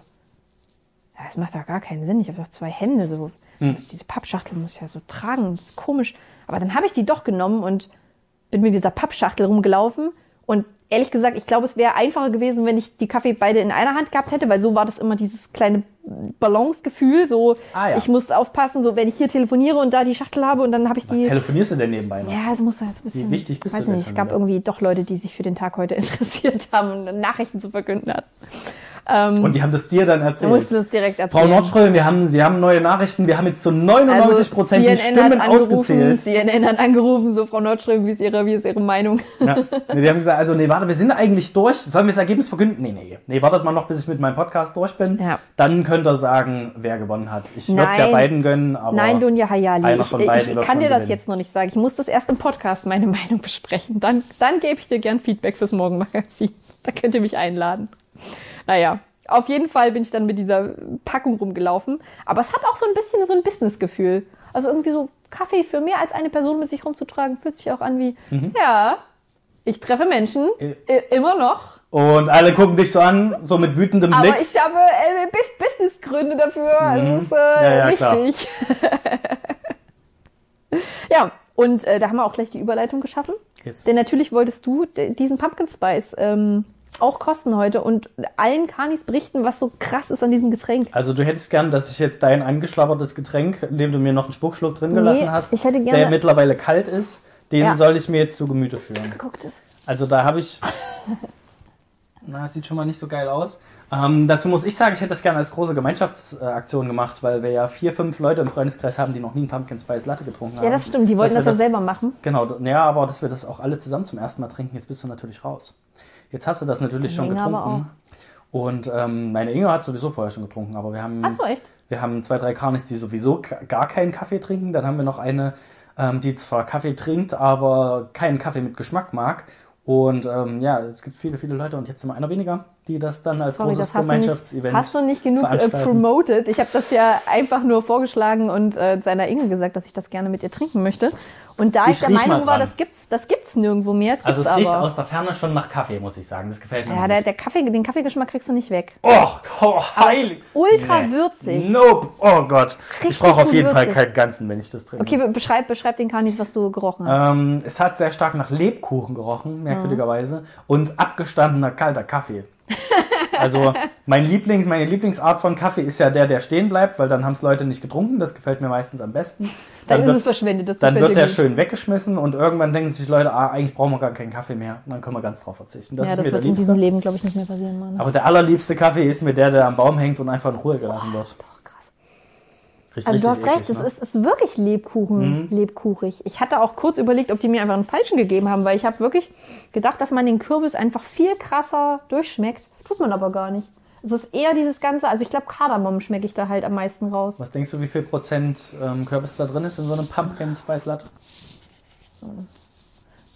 ja, das macht doch gar keinen Sinn. Ich habe doch zwei Hände. So. Muss Diese Pappschachtel muss ich ja so tragen. Das ist komisch. Aber dann habe ich die doch genommen und bin mit dieser Pappschachtel rumgelaufen. Und ehrlich gesagt, ich glaube, es wäre einfacher gewesen, wenn ich die Kaffee beide in einer Hand gehabt hätte, weil so war das immer dieses kleine Balancegefühl. So, Ah, ja. ich muss aufpassen, so wenn ich hier telefoniere und da die Schachtel habe und dann habe ich Was die. telefonierst du denn nebenbei noch? Ja, es muss halt so ein bisschen. Wie wichtig bist weiß du nicht, es gab irgendwie doch Leute, die sich für den Tag heute interessiert haben und Nachrichten zu verkünden hatten. Ähm, Und die haben das dir dann da erzählt. musst du das direkt erzählen. Frau Nordström, wir haben, wir haben neue Nachrichten. Wir haben jetzt zu 99 Prozent die Also CNN Stimmen ausgezählt. CNN hat angerufen, so Frau Nordström, wie ist ihre, wie ist ihre Meinung? Ja. Nee, die haben gesagt, also nee, warte, wir sind eigentlich durch. Sollen wir das Ergebnis verkünden? Nee, nee. Nee, wartet mal noch, bis ich mit meinem Podcast durch bin. Ja. Dann könnt ihr sagen, wer gewonnen hat. Ich würde es ja beiden gönnen, aber Nein, Dunja Hayali, ich, ich wird kann dir das gewinnen. jetzt noch nicht sagen. Ich muss das erst im Podcast meine Meinung besprechen. Dann, dann gebe ich dir gern Feedback fürs Morgenmagazin. Da könnt ihr mich einladen. Naja, auf jeden Fall bin ich dann mit dieser Packung rumgelaufen. Aber es hat auch so ein bisschen so ein Businessgefühl. Also irgendwie so Kaffee für mehr als eine Person mit sich rumzutragen, fühlt sich auch an wie, Mhm. ja, ich treffe Menschen, Äh. immer noch. Und alle gucken dich so an, so mit wütendem Blick. Aber ich habe äh, Bus- Businessgründe dafür. Das ist äh, Mhm. Ja, ja, klar. wichtig. ja, und äh, da haben wir auch gleich die Überleitung geschaffen. Jetzt. Denn natürlich wolltest du diesen Pumpkin Spice ähm, auch kosten heute und allen Kanis berichten, was so krass ist an diesem Getränk. Also du hättest gern, dass ich jetzt dein angeschlabbertes Getränk, in dem du mir noch einen Spuckschluck drin gelassen Nee, hast, ich hätte gerne- der mittlerweile kalt ist, den Ja. soll ich mir jetzt zu Gemüte führen. Guck das. Also da habe ich. Na, sieht schon mal nicht so geil aus. Ähm, dazu muss ich sagen, ich hätte das gerne als große Gemeinschaftsaktion gemacht, weil wir ja vier, fünf Leute im Freundeskreis haben, die noch nie einen Pumpkin Spice Latte getrunken haben. Ja, das stimmt. Die wollten das wir ja selber machen. Genau, ja, aber dass wir das auch alle zusammen zum ersten Mal trinken, jetzt bist du natürlich raus. Jetzt hast du das natürlich schon Inge getrunken. Und ähm, meine Inge hat sowieso vorher schon getrunken, aber wir haben, Ach so, echt? wir haben zwei, drei Karnis, die sowieso gar keinen Kaffee trinken. Dann haben wir noch eine, ähm, die zwar Kaffee trinkt, aber keinen Kaffee mit Geschmack mag. Und ähm, ja, es gibt viele, viele Leute und jetzt sind wir einer weniger, die das dann als Sorry, großes Gemeinschaftsevent hast du nicht genug äh, promoted. Ich habe das ja einfach nur vorgeschlagen und äh, seiner Inge gesagt, dass ich das gerne mit ihr trinken möchte. Und da ich, Ich der Meinung war, das gibt's, das gibt's nirgendwo mehr. Es gibt's Also es riecht aus der Ferne schon nach Kaffee, muss ich sagen. Das gefällt mir ja, der, der Kaffee, den Kaffeegeschmack kriegst du nicht weg. Oh, oh heilig. ultra würzig. Nope. Oh Gott. Richtig ich brauche auf jeden Fall würzig. keinen ganzen, wenn ich das trinke. Okay, be- beschreib, beschreib den Kanis, was du gerochen hast. Ähm, es hat sehr stark nach Lebkuchen gerochen, merkwürdigerweise. Und abgestandener kalter Kaffee. Also mein Lieblings, meine Lieblingsart von Kaffee ist ja der, der stehen bleibt, weil dann haben es Leute nicht getrunken. Das gefällt mir meistens am besten. dann ist wird, es verschwendet. Das dann wird der gut. schön weggeschmissen und irgendwann denken sich Leute, ah, eigentlich brauchen wir gar keinen Kaffee mehr. Und dann können wir ganz drauf verzichten. Das Ja, ist das mir wird in diesem Leben, glaube ich, nicht mehr passieren, Mann. Aber der allerliebste Kaffee ist mir der, der am Baum hängt und einfach in Ruhe gelassen wird. Riecht Also du richtig hast recht, es ne? ist, ist wirklich Lebkuchen, lebkuchig. Ich hatte auch kurz überlegt, ob die mir einfach einen falschen gegeben haben, weil ich habe wirklich gedacht, dass man den Kürbis einfach viel krasser durchschmeckt. Tut man aber gar nicht. Es ist eher dieses ganze, also ich glaube Kardamom schmecke ich da halt am meisten raus. Was denkst du, wie viel Prozent ähm, Kürbis da drin ist in so einem Pumpkin Spice Latte?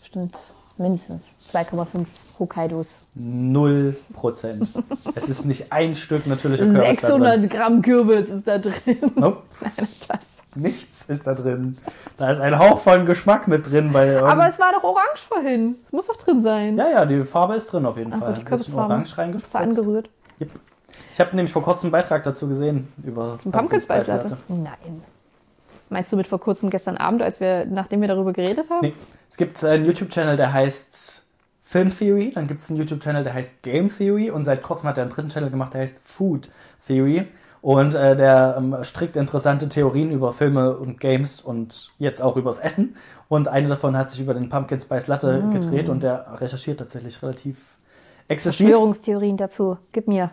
Bestimmt mindestens 2,5 Hokkaidos. Null Prozent. es ist nicht ein Stück natürlicher Kürbis da drin. 600 Gramm Kürbis ist da drin. Nope, Nein, Spaß. nichts ist da drin. Da ist ein Hauch von Geschmack mit drin. Bei irgend- Aber es war doch orange vorhin. Es muss doch drin sein. ja, ja, die Farbe ist drin auf jeden Also Fall. die. Orange Ist da reingespritzt. angerührt. Yep. Ich habe nämlich vor kurzem einen Beitrag dazu gesehen über Pumpkin Spice Latte? Nein. Meinst du mit vor kurzem gestern Abend, als wir, nachdem wir darüber geredet haben? Nee. Es gibt einen YouTube-Channel, der heißt Film Theory. Dann gibt es einen YouTube-Channel, der heißt Game Theory. Und seit kurzem hat er einen dritten Channel gemacht, der heißt Food Theory. Und äh, der ähm, strickt interessante Theorien über Filme und Games und jetzt auch übers Essen. Und eine davon hat sich über den Pumpkin Spice Latte Mm. gedreht und der recherchiert tatsächlich relativ exzessiv. Verschwörungstheorien dazu. Gib mir.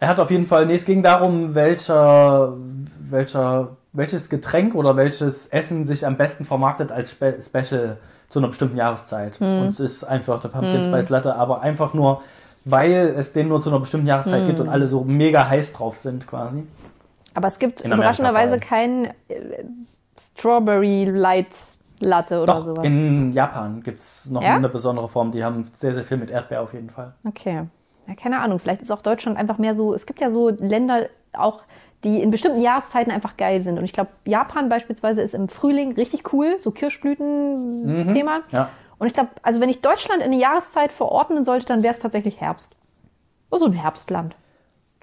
Er hat auf jeden Fall, nee, es ging darum, welcher, welcher, welches Getränk oder welches Essen sich am besten vermarktet als Spe Special zu einer bestimmten Jahreszeit. Hm. Und es ist einfach der Pumpkin Spice Latte, aber einfach nur, weil es den nur zu einer bestimmten Jahreszeit Hm. gibt und alle so mega heiß drauf sind quasi. Aber es gibt In überraschenderweise keinen äh, Strawberry Light Latte oder Doch, sowas. in Japan gibt's noch Ja? eine besondere Form. Die haben sehr, sehr viel mit Erdbeer auf jeden Fall. Okay. Ja, keine Ahnung. Vielleicht ist auch Deutschland einfach mehr so. Es gibt ja so Länder auch, die in bestimmten Jahreszeiten einfach geil sind. Und ich glaube, Japan beispielsweise ist im Frühling richtig cool, so Kirschblüten-Thema. Ja. Und ich glaube, also wenn ich Deutschland in eine Jahreszeit verordnen sollte, dann wäre es tatsächlich Herbst. So ein Herbstland.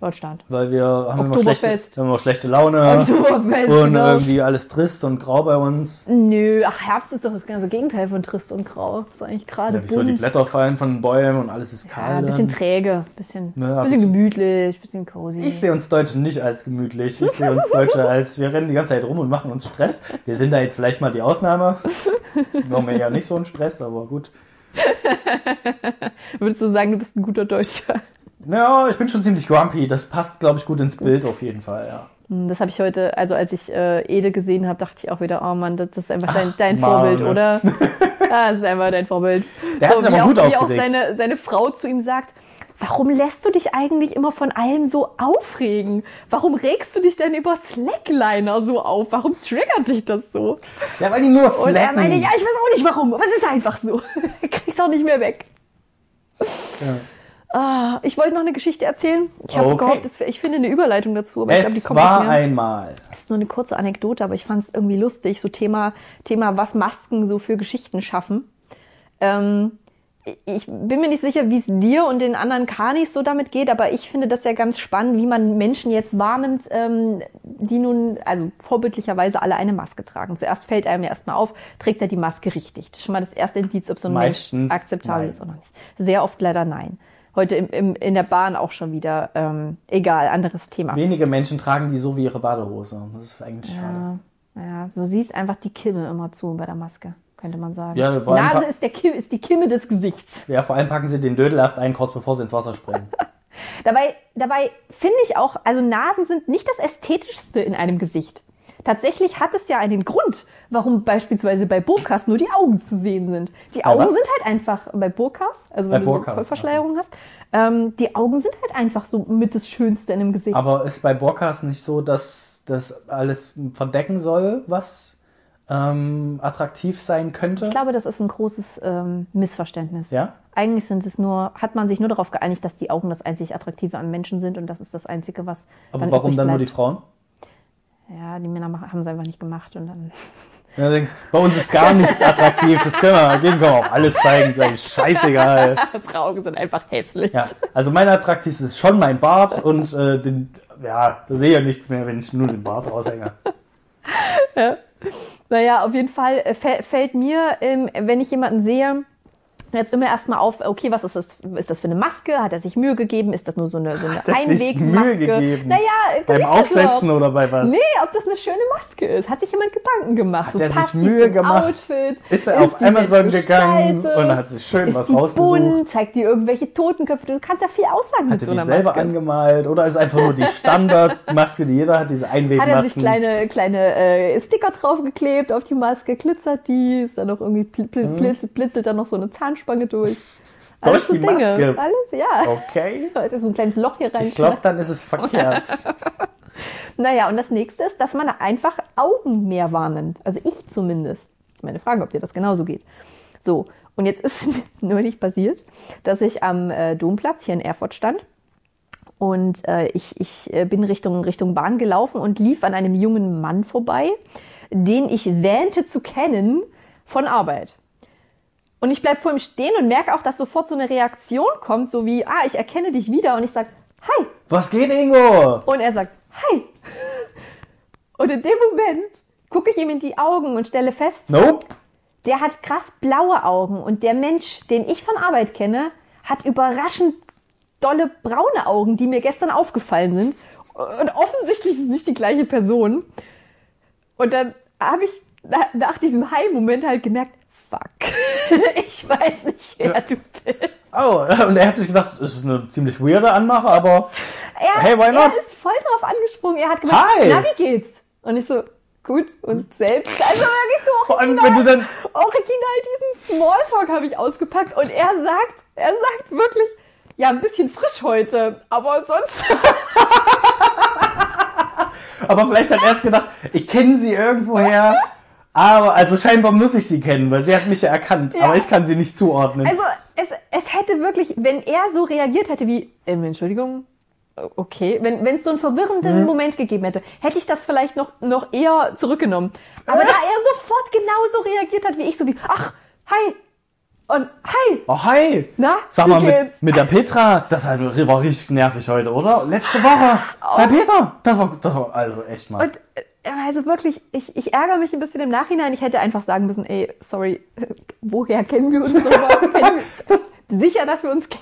Deutschland. Weil wir haben immer schlechte, haben immer schlechte Laune Oktoberfest, und genau. irgendwie alles trist und grau bei uns. Nö, ach, Herbst ist doch das ganze Gegenteil von trist und grau. Das ist eigentlich gerade Ja, wieso die. Blätter fallen von den Bäumen und alles ist Ja, kalt. ein bisschen träge, bisschen, Ja, bisschen das- gemütlich, bisschen cozy. ich sehe uns Deutsche nicht als gemütlich. Ich sehe uns Deutsche als, wir rennen die ganze Zeit rum und machen uns Stress. Wir sind da jetzt vielleicht mal die Ausnahme. Wir haben ja nicht so einen Stress, aber gut. Würdest du sagen, du bist ein guter Deutscher? Ja, ich bin schon ziemlich grumpy. Das passt, glaube ich, gut ins Bild auf jeden Fall, ja. Hm, Das habe ich heute, also als ich äh, Ede gesehen habe, dachte ich auch wieder, oh Mann, das ist einfach dein, Ach, dein Mann, Vorbild, oder? ja, das ist einfach dein Vorbild. Der hat sich wie aber auch, gut wie auch seine, seine Frau zu ihm sagt, warum lässt du dich eigentlich immer von allem so aufregen? Warum regst du dich denn über Slackliner so auf? Warum triggert dich das so? Ja, weil die nur Und er slacken. meinte, ja, ich weiß auch nicht warum, aber es ist einfach so. Krieg's auch nicht mehr weg. Ja. Ah, ich wollte noch eine Geschichte erzählen. Ich habe Okay. gehofft, es, ich finde eine Überleitung dazu, aber ich glaube, die Es kommt nicht war mehr. einmal. Das ist nur eine kurze Anekdote, aber ich fand es irgendwie lustig. So Thema, Thema, was Masken so für Geschichten schaffen. Ähm, ich bin mir nicht sicher, wie es dir und den anderen Kanis so damit geht, aber ich finde das ja ganz spannend, wie man Menschen jetzt wahrnimmt, ähm, die nun, also vorbildlicherweise alle eine Maske tragen. Zuerst fällt einem erstmal auf, trägt er die Maske richtig. Das ist schon mal das erste Indiz, ob so ein Meistens Mensch akzeptabel nein. ist oder nicht. Sehr oft leider nein. Heute im, im, in der Bahn auch schon wieder. Ähm, egal, anderes Thema. Wenige Menschen tragen die so wie ihre Badehose. Das ist eigentlich schade. Ja, du siehst einfach die Kimme immer zu bei der Maske, könnte man sagen. Ja, die Nase ist, der Kim, ist die Kimme des Gesichts. Ja, vor allem packen sie den Dödel erst ein, kurz bevor sie ins Wasser springen. Dabei, dabei finde ich auch, also Nasen sind nicht das Ästhetischste in einem Gesicht. Tatsächlich hat es ja einen Grund, warum beispielsweise bei Burkas nur die Augen zu sehen sind. Die Bei Augen was? sind halt einfach, bei Burkas, also Bei wenn du so Burkas, Vollverschleierung hast, ähm, die Augen sind halt einfach so mit das Schönste in einem Gesicht. Aber ist bei Borkas nicht so, dass das alles verdecken soll, was ähm, attraktiv sein könnte? Ich glaube, das ist ein großes ähm, Missverständnis. Ja? Eigentlich sind es nur, hat man sich nur darauf geeinigt, dass die Augen das einzig Attraktive am Menschen sind und das ist das Einzige, was. Aber dann warum dann nur die. Frauen? Ja, die Männer haben es einfach nicht gemacht und dann. Ja, du denkst, bei uns ist gar nichts attraktiv, das können wir, dem können wir auch alles zeigen, sag ich, scheißegal. Unsere Augen sind einfach hässlich. Ja, also mein attraktivstes ist schon mein Bart und äh, den, ja, da sehe ich ja nichts mehr, wenn ich nur den Bart raushänge. Naja, auf jeden Fall äh, fä- fällt mir, ähm, wenn ich jemanden sehe, jetzt immer erstmal auf, okay, was ist das, ist das für eine Maske? Hat er sich Mühe gegeben? Ist das nur so eine, so eine Hat Einwegmaske? Mühe gegeben? Naja, Beim Aufsetzen oder bei was? Nee, ob das eine schöne Maske ist. Hat sich jemand Gedanken gemacht? Hat er sich Mühe gemacht? Outfit? Ist er auf die Amazon gegangen und hat sich schön ist was rausgesucht? Bunt? Zeigt dir irgendwelche Totenköpfe? Du kannst ja viel aussagen Hat mit so einer selber Maske. angemalt oder ist einfach nur die Standardmaske, die jeder hat, diese Hat er sich kleine, kleine äh, Sticker draufgeklebt auf die Maske, glitzert die, ist dann noch irgendwie pl pl blitz, blitzelt dann noch so eine Zahnspange durch. Mhm. Durch die Maske? Alles, ja. Okay. Da ist so ein kleines Loch hier rein. Ich glaube, dann ist es verkehrt. Naja, und das nächste ist, dass man einfach Augen mehr wahrnimmt. Also ich zumindest. Das ist meine Frage, ob dir das genauso geht. So, und jetzt ist mir neulich passiert, dass ich am äh, Domplatz hier in Erfurt stand. Und äh, ich, ich äh, bin Richtung, Richtung Bahn gelaufen und lief an einem jungen Mann vorbei, den ich wähnte zu kennen von Arbeit. Und ich bleib vor ihm stehen und merke auch, dass sofort so eine Reaktion kommt, so wie, ah, ich erkenne dich wieder. Und ich sag, hi. Was geht, Ingo? Und er sagt, hi. Und in dem Moment gucke ich ihm in die Augen und stelle fest, Nope. der hat krass blaue Augen. Und der Mensch, den ich von Arbeit kenne, hat überraschend dolle braune Augen, die mir gestern aufgefallen sind. Und offensichtlich ist es nicht die gleiche Person. Und dann habe ich na- nach diesem Hi-Moment halt gemerkt, fuck, ich weiß nicht, wer du bist. Oh, und er hat sich gedacht, das ist eine ziemlich weirde Anmache, aber Er, Hey, why not? er ist voll drauf angesprungen. Er hat gesagt, Hi. na, wie geht's? Und ich so, gut. Und selbst, also wirklich so vor allem, original, wenn du dann, original diesen Smalltalk habe ich ausgepackt. Und er sagt, er sagt wirklich, ja, ein bisschen frisch heute, aber sonst, aber vielleicht hat er es gedacht, ich kenne sie irgendwoher, aber, also scheinbar muss ich sie kennen, weil sie hat mich ja erkannt, Ja. aber ich kann sie nicht zuordnen. also es, es hätte wirklich, wenn er so reagiert hätte wie, ähm, Entschuldigung, okay, wenn wenn es so einen verwirrenden Mhm. Moment gegeben hätte, hätte ich das vielleicht noch, noch eher zurückgenommen. Aber da er sofort genauso reagiert hat wie ich, so wie, ach, hi, und hi, Oh, hi! Na, Sag mal, mit, mit der Petra, das war richtig nervig heute, oder? Letzte Woche, bei Petra, das war, das war, also echt mal. Oh. Und äh, also wirklich, ich, ich ärgere mich ein bisschen im Nachhinein. Ich hätte einfach sagen müssen, ey, sorry, woher kennen wir uns nochmal? Das- Sicher, dass wir uns kennen?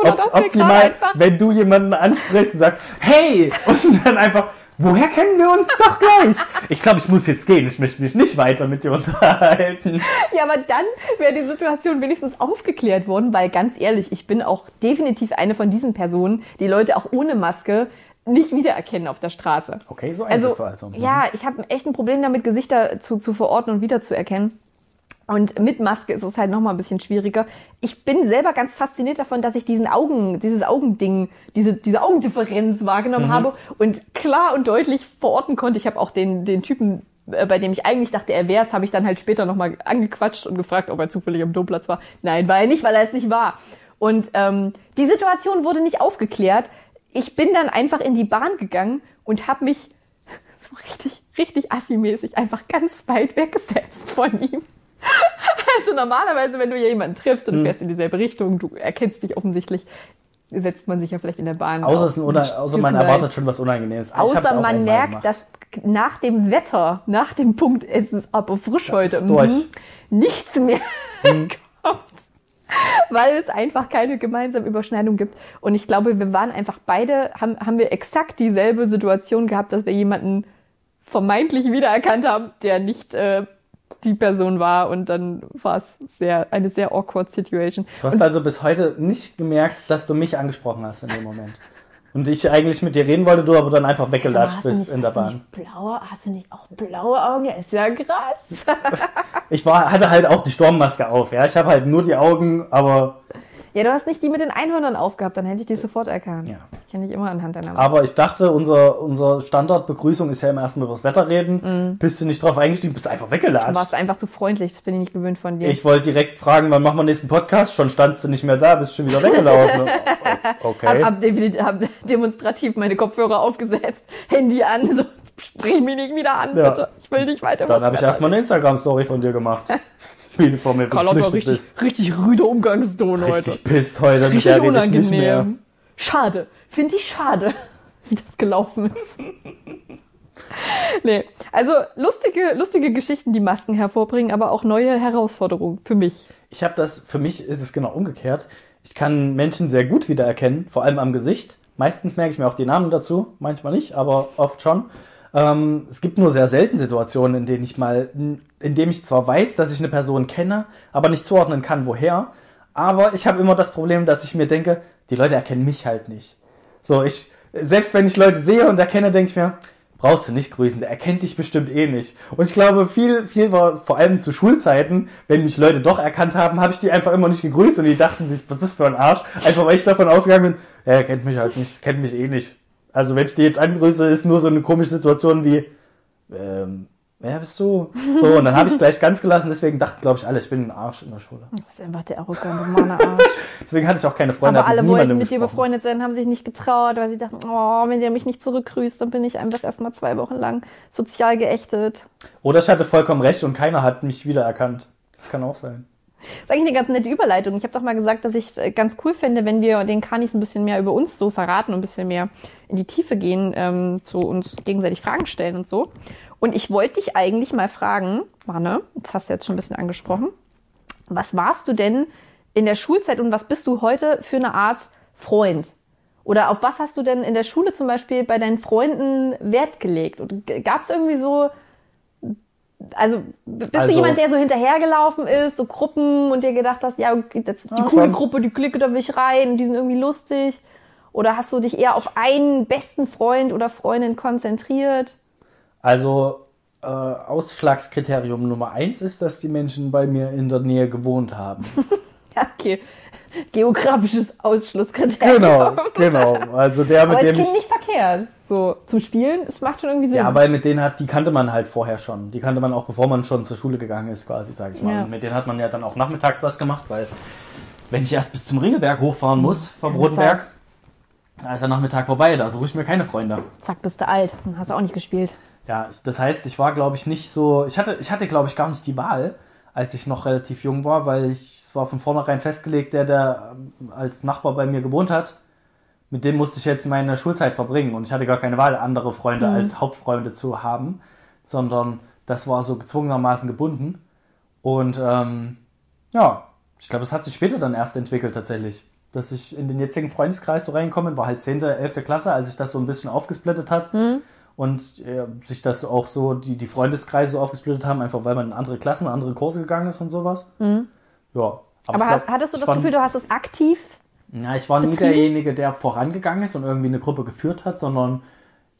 Oder Op dass wir optimal, einfach... wenn du jemanden ansprichst und sagst, hey! Und dann einfach, woher kennen wir uns doch gleich? Ich glaube, ich muss jetzt gehen. Ich möchte mich nicht weiter mit dir unterhalten. Ja, aber dann wäre die Situation wenigstens aufgeklärt worden, weil ganz ehrlich, ich bin auch definitiv eine von diesen Personen, die Leute auch ohne Maske nicht wiedererkennen auf der Straße. Okay, so ein bist du also. Ja, ich habe echt ein Problem damit, Gesichter zu, zu verorten und wiederzuerkennen. Und mit Maske ist es halt nochmal ein bisschen schwieriger. Ich bin selber ganz fasziniert davon, dass ich diesen Augen, dieses Augending, diese, diese Augendifferenz wahrgenommen habe und klar und deutlich verorten konnte. Ich habe auch den, den Typen, äh, bei dem ich eigentlich dachte, er wär's, habe ich dann halt später nochmal angequatscht und gefragt, ob er zufällig am Domplatz war. Nein, war er nicht, weil er es nicht war. Und ähm, die Situation wurde nicht aufgeklärt. Ich bin dann einfach in die Bahn gegangen und habe mich so richtig, richtig assi-mäßig einfach ganz weit weggesetzt von ihm. Also normalerweise, wenn du jemanden triffst Hm. und du fährst in dieselbe Richtung, du erkennst dich offensichtlich, setzt man sich ja vielleicht in der Bahn. Außer, Stück außer man erwartet schon was Unangenehmes. Außer man merkt, gemacht. dass nach dem Wetter, nach dem Punkt, es ist aber frisch heute, ist durch. mhm, nichts mehr kommt. Weil es einfach keine gemeinsame Überschneidung gibt. Und ich glaube, wir waren einfach beide, haben, haben wir exakt dieselbe Situation gehabt, dass wir jemanden vermeintlich wiedererkannt haben, der nicht äh, die Person war. Und dann war es sehr, eine sehr awkward Situation. Du hast also bis heute nicht gemerkt, dass du mich angesprochen hast in dem Moment. Und ich eigentlich mit dir reden wollte, du aber dann einfach weggelatscht du bist in der Bahn. Blaue, hast du nicht auch blaue Augen? Ja, ist ja krass. Ich war, hatte halt auch die Sturmmaske auf, ja. Ich habe halt nur die Augen, aber, Ja, du hast nicht die mit den Einhörnern aufgehabt, dann hätte ich die sofort erkannt. Ja. Ich kenne dich immer anhand deiner Maske. aber ich dachte, unser, unser Standardbegrüßung ist ja immer erstmal über das Wetter reden. Mhm. Bist du nicht drauf eingestiegen, bist einfach Du weggelatscht. warst einfach zu freundlich, das bin ich nicht gewöhnt von dir. Ich wollte direkt fragen, wann machen wir den nächsten Podcast? Schon standst du nicht mehr da, bist schon wieder weggelaufen. hab, Okay. hab, definitiv- hab demonstrativ meine Kopfhörer aufgesetzt, Handy an, so, sprich mich nicht wieder an, Ja. bitte. Ich will nicht weiter. Dann habe ich erstmal eine Instagram-Story von dir gemacht. Du vor mir Carlotta, geflüchtet richtig, bist. richtig rüder Umgangston heute. Richtig pisst heute, mit Richtig der rede ich nicht mehr. unangenehm. Schade. Finde ich schade, wie das gelaufen ist. nee, also lustige, lustige Geschichten, die Masken hervorbringen, aber auch neue Herausforderungen für mich. Ich habe das, für mich ist es genau umgekehrt. Ich kann Menschen sehr gut wiedererkennen, vor allem am Gesicht. Meistens merke ich mir auch die Namen dazu, manchmal nicht, aber oft schon. Ähm, es gibt nur sehr selten Situationen, in denen ich mal, in dem ich zwar weiß, dass ich eine Person kenne, aber nicht zuordnen kann, woher. Aber ich habe immer das Problem, dass ich mir denke, die Leute erkennen mich halt nicht. So, ich, selbst wenn ich Leute sehe und erkenne, denke ich mir, brauchst du nicht grüßen, der erkennt dich bestimmt eh nicht. Und ich glaube, viel, viel war vor allem zu Schulzeiten, wenn mich Leute doch erkannt haben, habe ich die einfach immer nicht gegrüßt und die dachten sich, was ist für ein Arsch? Einfach weil ich davon ausgegangen bin, er kennt mich halt nicht, kennt mich eh nicht. Also wenn ich die jetzt angrüße, ist nur so eine komische Situation wie, ähm, wer bist du? So, und dann habe ich es gleich ganz gelassen, deswegen dachten, glaube ich, alle, ich bin ein Arsch in der Schule. Du bist einfach der arrogante Mann-Arsch. Deswegen hatte ich auch keine Freunde, Aber alle wollten mit dir gesprochen. befreundet sein, haben sich nicht getraut, weil sie dachten, oh, wenn der mich nicht zurückgrüßt, dann bin ich einfach erstmal zwei Wochen lang sozial geächtet. Oder ich hatte vollkommen recht und keiner hat mich wiedererkannt. Das kann auch sein. Das ist eigentlich eine ganz nette Überleitung. Ich habe doch mal gesagt, dass ich es ganz cool fände, wenn wir den Kanis ein bisschen mehr über uns so verraten und ein bisschen mehr in die Tiefe gehen, ähm, zu uns gegenseitig Fragen stellen und so. Und ich wollte dich eigentlich mal fragen, Manne, das hast du jetzt schon ein bisschen angesprochen, was warst du denn in der Schulzeit und was bist du heute für eine Art Freund? Oder auf was hast du denn in der Schule zum Beispiel bei deinen Freunden Wert gelegt? Gab es irgendwie so Also bist Also- du jemand, der so hinterhergelaufen ist, so Gruppen und dir gedacht hast, ja, das ist die coole schon. Gruppe, die Clique, da will ich rein, die sind irgendwie lustig? Oder hast du dich eher auf einen besten Freund oder Freundin konzentriert? Also äh, Ausschlagskriterium Nummer eins ist, dass die Menschen bei mir in der Nähe gewohnt haben. Ja, okay. Geografisches Ausschlusskriterium. Genau, genau. Also der, Aber mit als dem Kind ich. nicht verkehrt. So zum Spielen, es macht schon irgendwie Sinn. Ja, weil mit denen hat, die kannte man halt vorher schon. Die kannte man auch, bevor man schon zur Schule gegangen ist, quasi, sage ich mal. Ja. Und mit denen hat man ja dann auch nachmittags was gemacht, weil wenn ich erst bis zum Ringelberg hochfahren muss, vom Keine Rotenberg, da ist der Nachmittag vorbei, da suche ich mir keine Freunde. Zack, bist du alt. Dann Hast du auch nicht gespielt. Ja, das heißt, ich war, glaube ich, nicht so. Ich hatte, ich hatte, glaube ich, gar nicht die Wahl, als ich noch relativ jung war, weil ich, es war von vornherein festgelegt, der, der ähm, als Nachbar bei mir gewohnt hat, mit dem musste ich jetzt meine Schulzeit verbringen und ich hatte gar keine Wahl, andere Freunde als Hauptfreunde zu haben, sondern das war so gezwungenermaßen gebunden. Und ähm, ja, ich glaube, das hat sich später dann erst entwickelt tatsächlich. Dass ich in den jetzigen Freundeskreis so reinkomme, war halt 10., 11. Klasse, als sich das so ein bisschen aufgesplittet hat. Und äh, sich das auch so, die, die Freundeskreise so aufgesplittet haben, einfach weil man in andere Klassen, andere Kurse gegangen ist und sowas. Ja. Mhm. Aber hast, glaub, hattest du das Gefühl, du hast es aktiv? ja, ich war nie betrieben? derjenige, der vorangegangen ist und irgendwie eine Gruppe geführt hat, sondern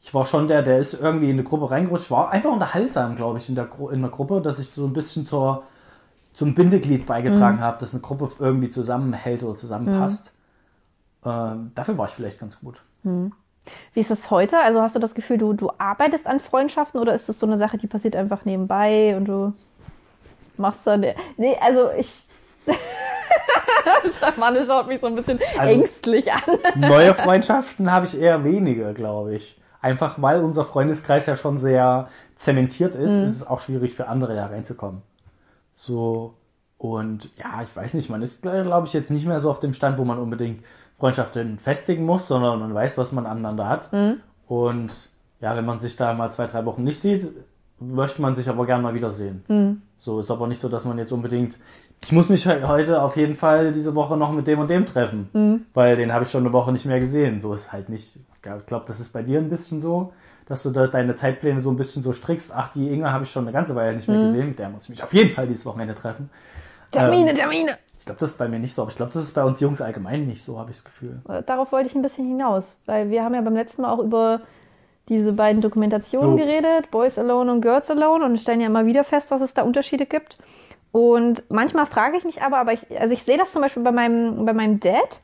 ich war schon der, der ist irgendwie in eine Gruppe reingerutscht. Ich war einfach unterhaltsam, glaube ich, in der, Gru in der Gruppe, dass ich so ein bisschen zur, zum Bindeglied beigetragen Mhm. habe, dass eine Gruppe irgendwie zusammenhält oder zusammenpasst. Ähm, dafür war ich vielleicht ganz gut. Wie ist das heute? Also hast du das Gefühl, du, du arbeitest an Freundschaften oder ist das so eine Sache, die passiert einfach nebenbei und du machst dann. Nee, also ich. Manne schaut mich so ein bisschen Also- ängstlich an. Neue Freundschaften habe ich eher wenige, glaube ich. Einfach weil unser Freundeskreis ja schon sehr zementiert ist, ist es auch schwierig für andere da reinzukommen. So, und ja, ich weiß nicht, man ist, glaube ich, jetzt nicht mehr so auf dem Stand, wo man unbedingt Freundschaften festigen muss, sondern man weiß, was man aneinander hat. Und ja, wenn man sich da mal zwei, drei Wochen nicht sieht, möchte man sich aber gerne mal wiedersehen. So ist aber nicht so, dass man jetzt unbedingt. Ich muss mich he- heute auf jeden Fall diese Woche noch mit dem und dem treffen, weil den habe ich schon eine Woche nicht mehr gesehen. So ist halt nicht. Ich glaube, das ist bei dir ein bisschen so, dass du da deine Zeitpläne so ein bisschen so strickst. Ach, die Inge habe ich schon eine ganze Weile nicht mehr gesehen. Mit der muss ich mich auf jeden Fall dieses Wochenende treffen. Termine, Termine. Ich glaube, das ist bei mir nicht so, aber ich glaube, das ist bei uns Jungs allgemein nicht so, habe ich das Gefühl. Darauf wollte ich ein bisschen hinaus, weil wir haben ja beim letzten Mal auch über diese beiden Dokumentationen Jo. geredet, Boys Alone und Girls Alone, und stellen ja immer wieder fest, dass es da Unterschiede gibt. Und manchmal frage ich mich aber, aber ich, also ich sehe das zum Beispiel bei meinem, bei meinem Dad,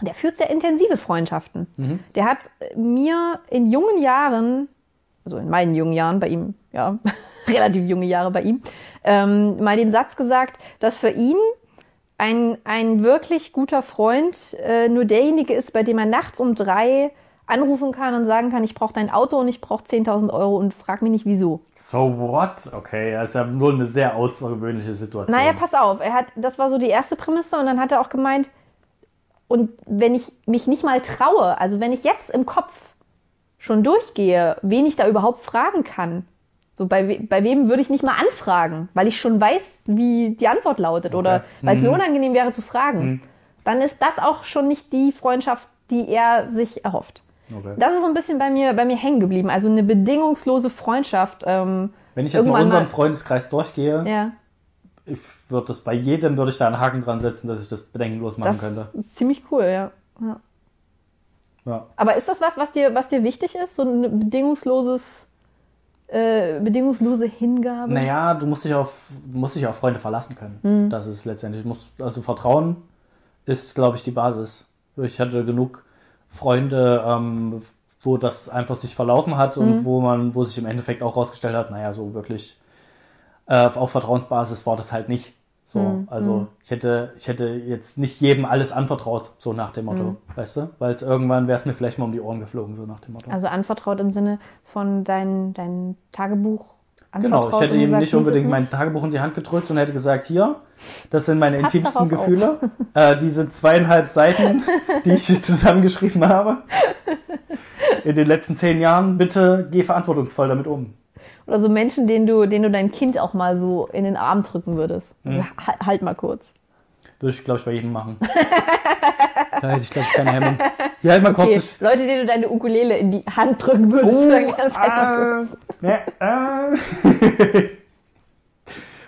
der führt sehr intensive Freundschaften. Der hat mir in jungen Jahren, also in meinen jungen Jahren bei ihm, ja, relativ junge Jahre bei ihm, ähm, mal den Satz gesagt, dass für ihn ein, ein wirklich guter Freund äh, nur derjenige ist, bei dem er nachts um drei anrufen kann und sagen kann, ich brauche dein Auto und ich brauche 10.000 Euro und frag mich nicht wieso. So what? Okay, das ist ja wohl eine sehr außergewöhnliche Situation. Naja, pass auf, er hat, das war so die erste Prämisse und dann hat er auch gemeint, und wenn ich mich nicht mal traue, also wenn ich jetzt im Kopf schon durchgehe, wen ich da überhaupt fragen kann, so bei, we- bei wem würde ich nicht mal anfragen, weil ich schon weiß, wie die Antwort lautet oder Okay. weil es mir Mhm. unangenehm wäre zu fragen, dann ist das auch schon nicht die Freundschaft, die er sich erhofft. Okay. Das ist so ein bisschen bei mir, bei mir hängen geblieben. Also eine bedingungslose Freundschaft. Ähm, Wenn ich jetzt mal unseren mal- Freundeskreis durchgehe, ja, ich würde das bei jedem würde ich da einen Haken dran setzen, dass ich das bedenkenlos machen das könnte. ist ziemlich cool, ja. ja. Ja. Aber ist das was, was dir, was dir wichtig ist? So ein bedingungsloses, äh, bedingungslose Hingabe? Naja, du musst dich auf, musst dich auf Freunde verlassen können. Mhm. Das ist letztendlich, musst, also Vertrauen ist, glaube ich, die Basis. Ich hatte genug Freunde, ähm, wo das einfach sich verlaufen hat Mhm. und wo man, wo sich im Endeffekt auch rausgestellt hat, naja, so wirklich äh, auf Vertrauensbasis war das halt nicht. So, Mhm. also ich hätte, ich hätte jetzt nicht jedem alles anvertraut, so nach dem Mhm. Motto, weißt du? Weil es irgendwann wäre es mir vielleicht mal um die Ohren geflogen, so nach dem Motto. Also anvertraut im Sinne von dein, dein Tagebuch Genau, ich hätte ihm gesagt, nicht unbedingt mein Tagebuch in die Hand gedrückt und hätte gesagt, hier, das sind meine Pass intimsten. Gefühle. Äh, diese zweieinhalb Seiten, die ich zusammengeschrieben habe. In den letzten zehn Jahren, bitte geh verantwortungsvoll damit um. Oder so Menschen, denen du, denen du dein Kind auch mal so in den Arm drücken würdest. Mhm. Ha- Halt mal kurz. Würde ich, glaube ich, bei jedem machen. da hätte ich, glaube ich, keine Hemmung. Ja, kurz. Okay, Leute, denen du deine Ukulele in die Hand drücken würdest. Oh, dann du halt mal kurz- äh, ne, äh.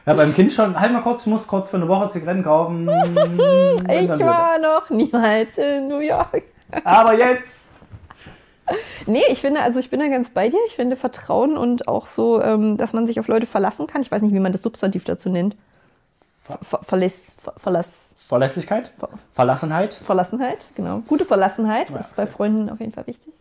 Ja, beim Kind schon, halt mal kurz, ich muss kurz für eine Woche Zigaretten kaufen. Ich war noch niemals in New York. Aber jetzt! Nee, ich finde, also ich bin da ganz bei dir. Ich finde Vertrauen und auch so, ähm, dass man sich auf Leute verlassen kann. Ich weiß nicht, wie man das Substantiv dazu nennt. Ver ver Verlass, ver Verlass, Verlässlichkeit? Ver Verlassenheit? Verlassenheit, genau. Gute Verlassenheit Ja, ist bei Freunden auf jeden Fall wichtig.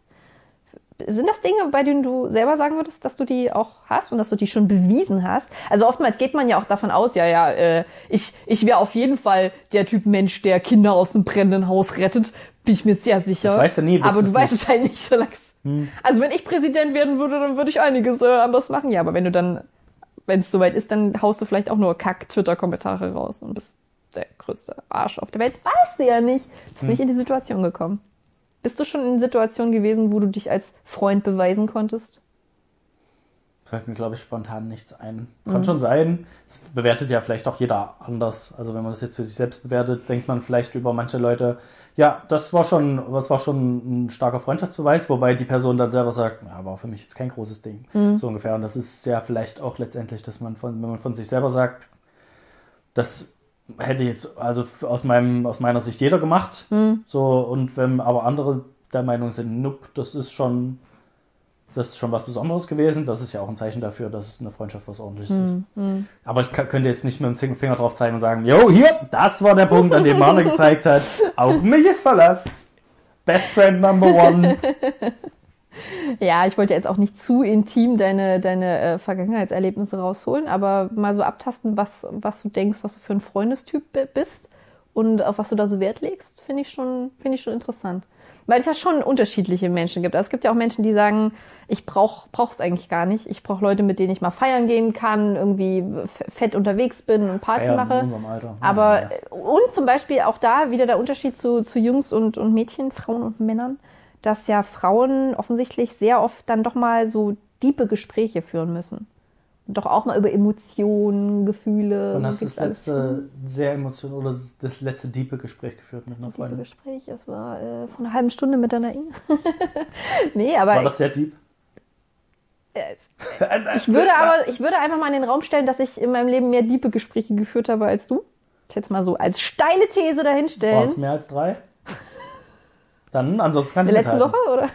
Sind das Dinge, bei denen du selber sagen würdest, dass du die auch hast und dass du die schon bewiesen hast? Also oftmals geht man ja auch davon aus, ja, ja, äh, ich, ich wäre auf jeden Fall der Typ Mensch, der Kinder aus einem brennenden Haus rettet. Bin ich mir sehr sicher. Das weißt du nie, Aber du weißt es halt nicht, solange Hm. Also wenn ich Präsident werden würde, dann würde ich einiges äh, anders machen. Ja, aber wenn du dann, wenn es soweit ist, dann haust du vielleicht auch nur Kack-Twitter-Kommentare raus und bist der größte Arsch auf der Welt. Weißt du ja nicht. Bist Hm. nicht in die Situation gekommen. Bist du schon in Situationen gewesen, wo du dich als Freund beweisen konntest? Fällt mir, glaube ich, spontan nichts ein. Kann schon sein. Es bewertet ja vielleicht auch jeder anders. Also wenn man das jetzt für sich selbst bewertet, denkt man vielleicht über manche Leute, ja, das war schon, das war schon ein starker Freundschaftsbeweis, wobei die Person dann selber sagt, ja, war für mich jetzt kein großes Ding. So ungefähr. Und das ist ja vielleicht auch letztendlich, dass man von, wenn man von sich selber sagt, das hätte jetzt also aus meinem, aus meiner Sicht jeder gemacht. So, und wenn aber andere der Meinung sind, nope, das ist schon, das ist schon was Besonderes gewesen. Das ist ja auch ein Zeichen dafür, dass es eine Freundschaft was ordentliches ist. Aber ich könnte jetzt nicht mit dem Finger drauf zeigen und sagen, jo, hier, das war der Punkt, an dem Marne gezeigt hat. Auf mich ist Verlass. Best Friend Number One. Ja, ich wollte jetzt auch nicht zu intim deine, deine äh, Vergangenheitserlebnisse rausholen, aber mal so abtasten, was, was du denkst, was du für ein Freundestyp bi- bist und auf was du da so Wert legst, finde ich schon, finde ich schon interessant. Weil es ja schon unterschiedliche Menschen gibt. Also es gibt ja auch Menschen, die sagen, ich brauch, brauch's eigentlich gar nicht. Ich brauche Leute, mit denen ich mal feiern gehen kann, irgendwie fett unterwegs bin und Party Feiern in mache. unserem Alter. Aber, Ja. und zum Beispiel auch da wieder der Unterschied zu, zu Jungs und, und Mädchen, Frauen und Männern, dass ja Frauen offensichtlich sehr oft dann doch mal so diepe Gespräche führen müssen. Und doch auch mal über Emotionen, Gefühle. So hast das letzte sehr emotional oder das letzte diepe Gespräch geführt mit einer Diepe Freundin? Gespräch, es war äh, vor einer halben Stunde mit der Nain. nee, aber War das sehr deep? ich würde aber, ich würde einfach mal in den Raum stellen, dass ich in meinem Leben mehr diepe Gespräche geführt habe als du. Ich jetzt mal so als steile These Waren dahinstellen. es mehr als drei? Dann, ansonsten kann In ich der letzten. Woche, oder?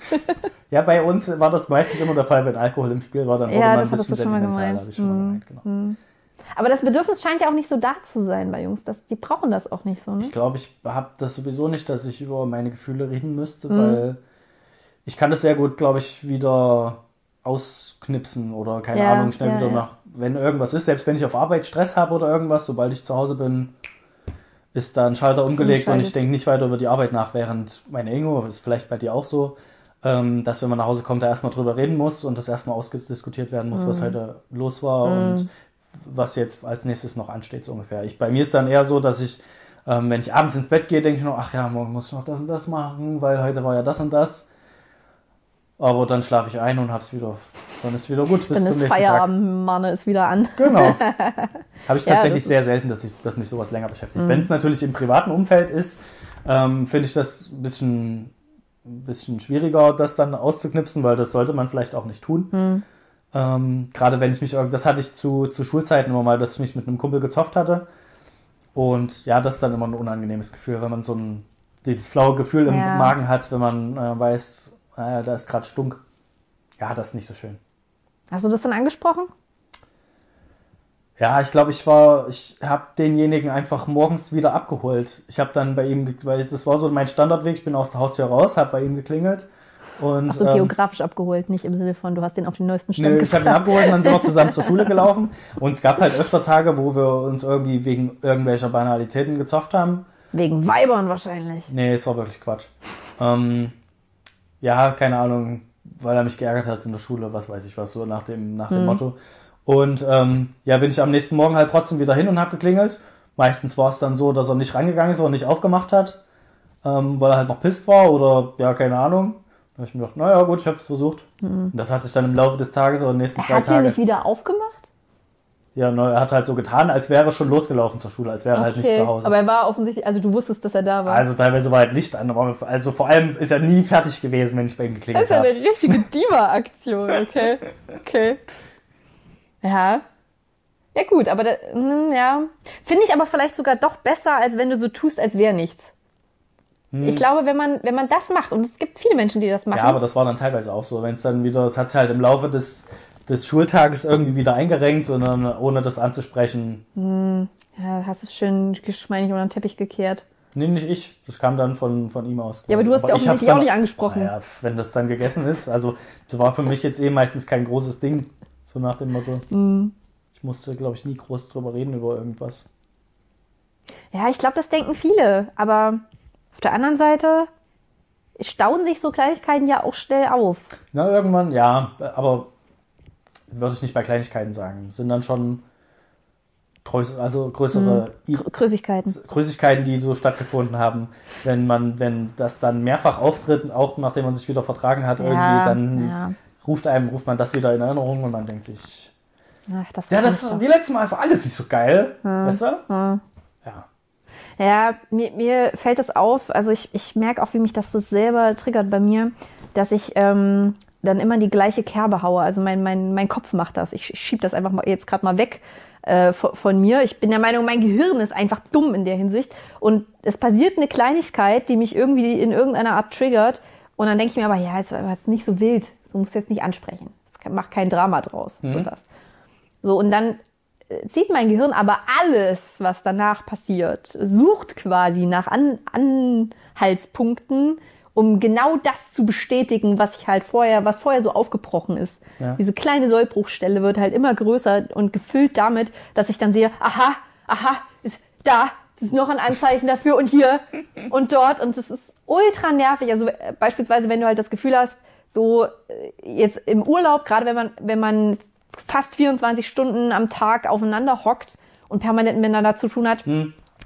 Ja, bei uns war das meistens immer der Fall, wenn Alkohol im Spiel war, dann wurde Ja, man ein bisschen schon sentimentaler, ich schon mal Mhm. gemeint, genau. Aber das Bedürfnis scheint ja auch nicht so da zu sein bei Jungs. Das, die brauchen das auch nicht so, ne? Ich glaube, ich habe das sowieso nicht, dass ich über meine Gefühle reden müsste, Mhm. weil ich kann das sehr gut, glaube ich, wieder ausknipsen oder keine Ja, Ahnung, schnell ja, wieder ja. nach, wenn irgendwas ist, selbst wenn ich auf Arbeit Stress habe oder irgendwas, sobald ich zu Hause bin, ist da ein Schalter umgelegt und ich denke nicht weiter über die Arbeit nach, während meine Ingo, ist vielleicht bei dir auch so, ähm, dass wenn man nach Hause kommt, da erstmal drüber reden muss und das erstmal ausdiskutiert werden muss, Mhm. was heute los war und was jetzt als nächstes noch ansteht, so ungefähr. Ich, bei mir ist dann eher so, dass ich, ähm, wenn ich abends ins Bett gehe, denke ich noch, ach ja, morgen muss ich noch das und das machen, weil heute war ja das und das. Aber dann schlafe ich ein und hab's wieder, dann ist wieder gut bis Dann zum ist nächsten Feierabend, Mann, ist wieder an. Tag. Genau. Habe ich Ja, tatsächlich Mhm. sehr selten, dass, ich, dass mich sowas länger beschäftigt. Wenn es natürlich im privaten Umfeld ist, ähm, finde ich das ein bisschen, ein bisschen schwieriger, das dann auszuknipsen, weil das sollte man vielleicht auch nicht tun. Mhm. Ähm, Gerade wenn ich mich, das hatte ich zu, zu Schulzeiten immer mal, dass ich mich mit einem Kumpel gezofft hatte. Und ja, das ist dann immer ein unangenehmes Gefühl, wenn man so ein, dieses flaue Gefühl im Ja. Magen hat, wenn man äh, weiß, äh, da ist gerade Stunk. Ja, das ist nicht so schön. Hast du das dann angesprochen? Ja, ich glaube, ich war, ich habe denjenigen einfach morgens wieder abgeholt. Ich habe dann bei ihm, weil das war so mein Standardweg, ich bin aus der Haustür raus, habe bei ihm geklingelt und Ach so, ähm, geografisch abgeholt, nicht im Sinne von, du hast den auf den neuesten Stand Nö, ich habe ihn abgeholt und dann sind wir zusammen zur Schule gelaufen. Und es gab halt öfter Tage, wo wir uns irgendwie wegen irgendwelcher Banalitäten gezofft haben. Wegen Weibern wahrscheinlich. Nee, es war wirklich Quatsch. Ähm, ja, keine Ahnung, weil er mich geärgert hat in der Schule, was weiß ich was, so nach dem, nach dem Motto. Und ähm, ja, bin ich am nächsten Morgen halt trotzdem wieder hin und habe geklingelt. Meistens war es dann so, dass er nicht rangegangen ist oder nicht aufgemacht hat, ähm, weil er halt noch pisst war oder ja, keine Ahnung. Da habe ich mir gedacht, naja gut, ich habe es versucht. Und das hat sich dann im Laufe des Tages oder den nächsten zwei Hat Tage... nicht wieder aufgemacht? Ja, ne, er hat halt so getan, als wäre er schon losgelaufen zur Schule, als wäre er halt nicht zu Hause. Aber er war offensichtlich, also du wusstest, dass er da war. also teilweise war halt Licht an, also vor allem ist er nie fertig gewesen, wenn ich bei ihm das geklingelt ist ja eine habe. richtige Diva-Aktion, okay. Okay. Ja. Ja gut, aber da, hm, ja, finde ich aber vielleicht sogar doch besser, als wenn du so tust, als wäre nichts. Ich glaube, wenn man, wenn man das macht, und es gibt viele Menschen, die das machen. Ja, aber das war dann teilweise auch so. Wenn es dann wieder, es hat sich halt im Laufe des, des Schultages irgendwie wieder eingerenkt und dann ohne das anzusprechen. ja, hast es schön geschmeidig unter den Teppich gekehrt. Nee, nicht ich. Das kam dann von, von ihm aus. Ja, aber du hast ja ich hab's offensichtlich auch nicht angesprochen. Naja, wenn das dann gegessen ist. Also, das war für mich jetzt eh meistens kein großes Ding. So nach dem Motto. Mhm. Ich musste, glaube ich, nie groß drüber reden über irgendwas. Ja, ich glaube, das denken viele. Aber auf der anderen Seite stauen sich so Kleinigkeiten ja auch schnell auf. Na, irgendwann, ja, aber würde ich nicht bei Kleinigkeiten sagen. Sind dann schon größ also größere Gr- Größigkeiten. Größigkeiten, die so stattgefunden haben. Wenn man, wenn das dann mehrfach auftritt, auch nachdem man sich wieder vertragen hat, irgendwie, dann ja. Ruft einem, ruft man das wieder in Erinnerung und man denkt sich, Ach, das ja, das, die letzten Mal war alles nicht so geil. Weißt du? Ja. Ja, mir, mir fällt es auf, also ich, ich merke auch, wie mich das so selber triggert bei mir, dass ich ähm, dann immer die gleiche Kerbe haue. Also mein, mein, mein Kopf macht das. Ich, ich schiebe das einfach mal jetzt gerade mal weg äh, von, von mir. Ich bin der Meinung, mein Gehirn ist einfach dumm in der Hinsicht. Und es passiert eine Kleinigkeit, die mich irgendwie in irgendeiner Art triggert. Und dann denke ich mir aber, ja, ist aber nicht so wild. So musst du jetzt nicht ansprechen. Das macht kein Drama draus. Wird das. So, und dann äh, zieht mein Gehirn aber alles, was danach passiert, sucht quasi nach An Anhaltspunkten, um genau das zu bestätigen, was ich halt vorher, was vorher so aufgebrochen ist. Ja. Diese kleine Sollbruchstelle wird halt immer größer und gefüllt damit, dass ich dann sehe, aha, aha, ist da, es ist noch ein Anzeichen dafür und hier und dort und es ist ultra nervig. Also äh, beispielsweise, wenn du halt das Gefühl hast, so äh, jetzt im Urlaub, gerade wenn man, wenn man fast 24 Stunden am Tag aufeinander hockt und permanent miteinander zu tun hat,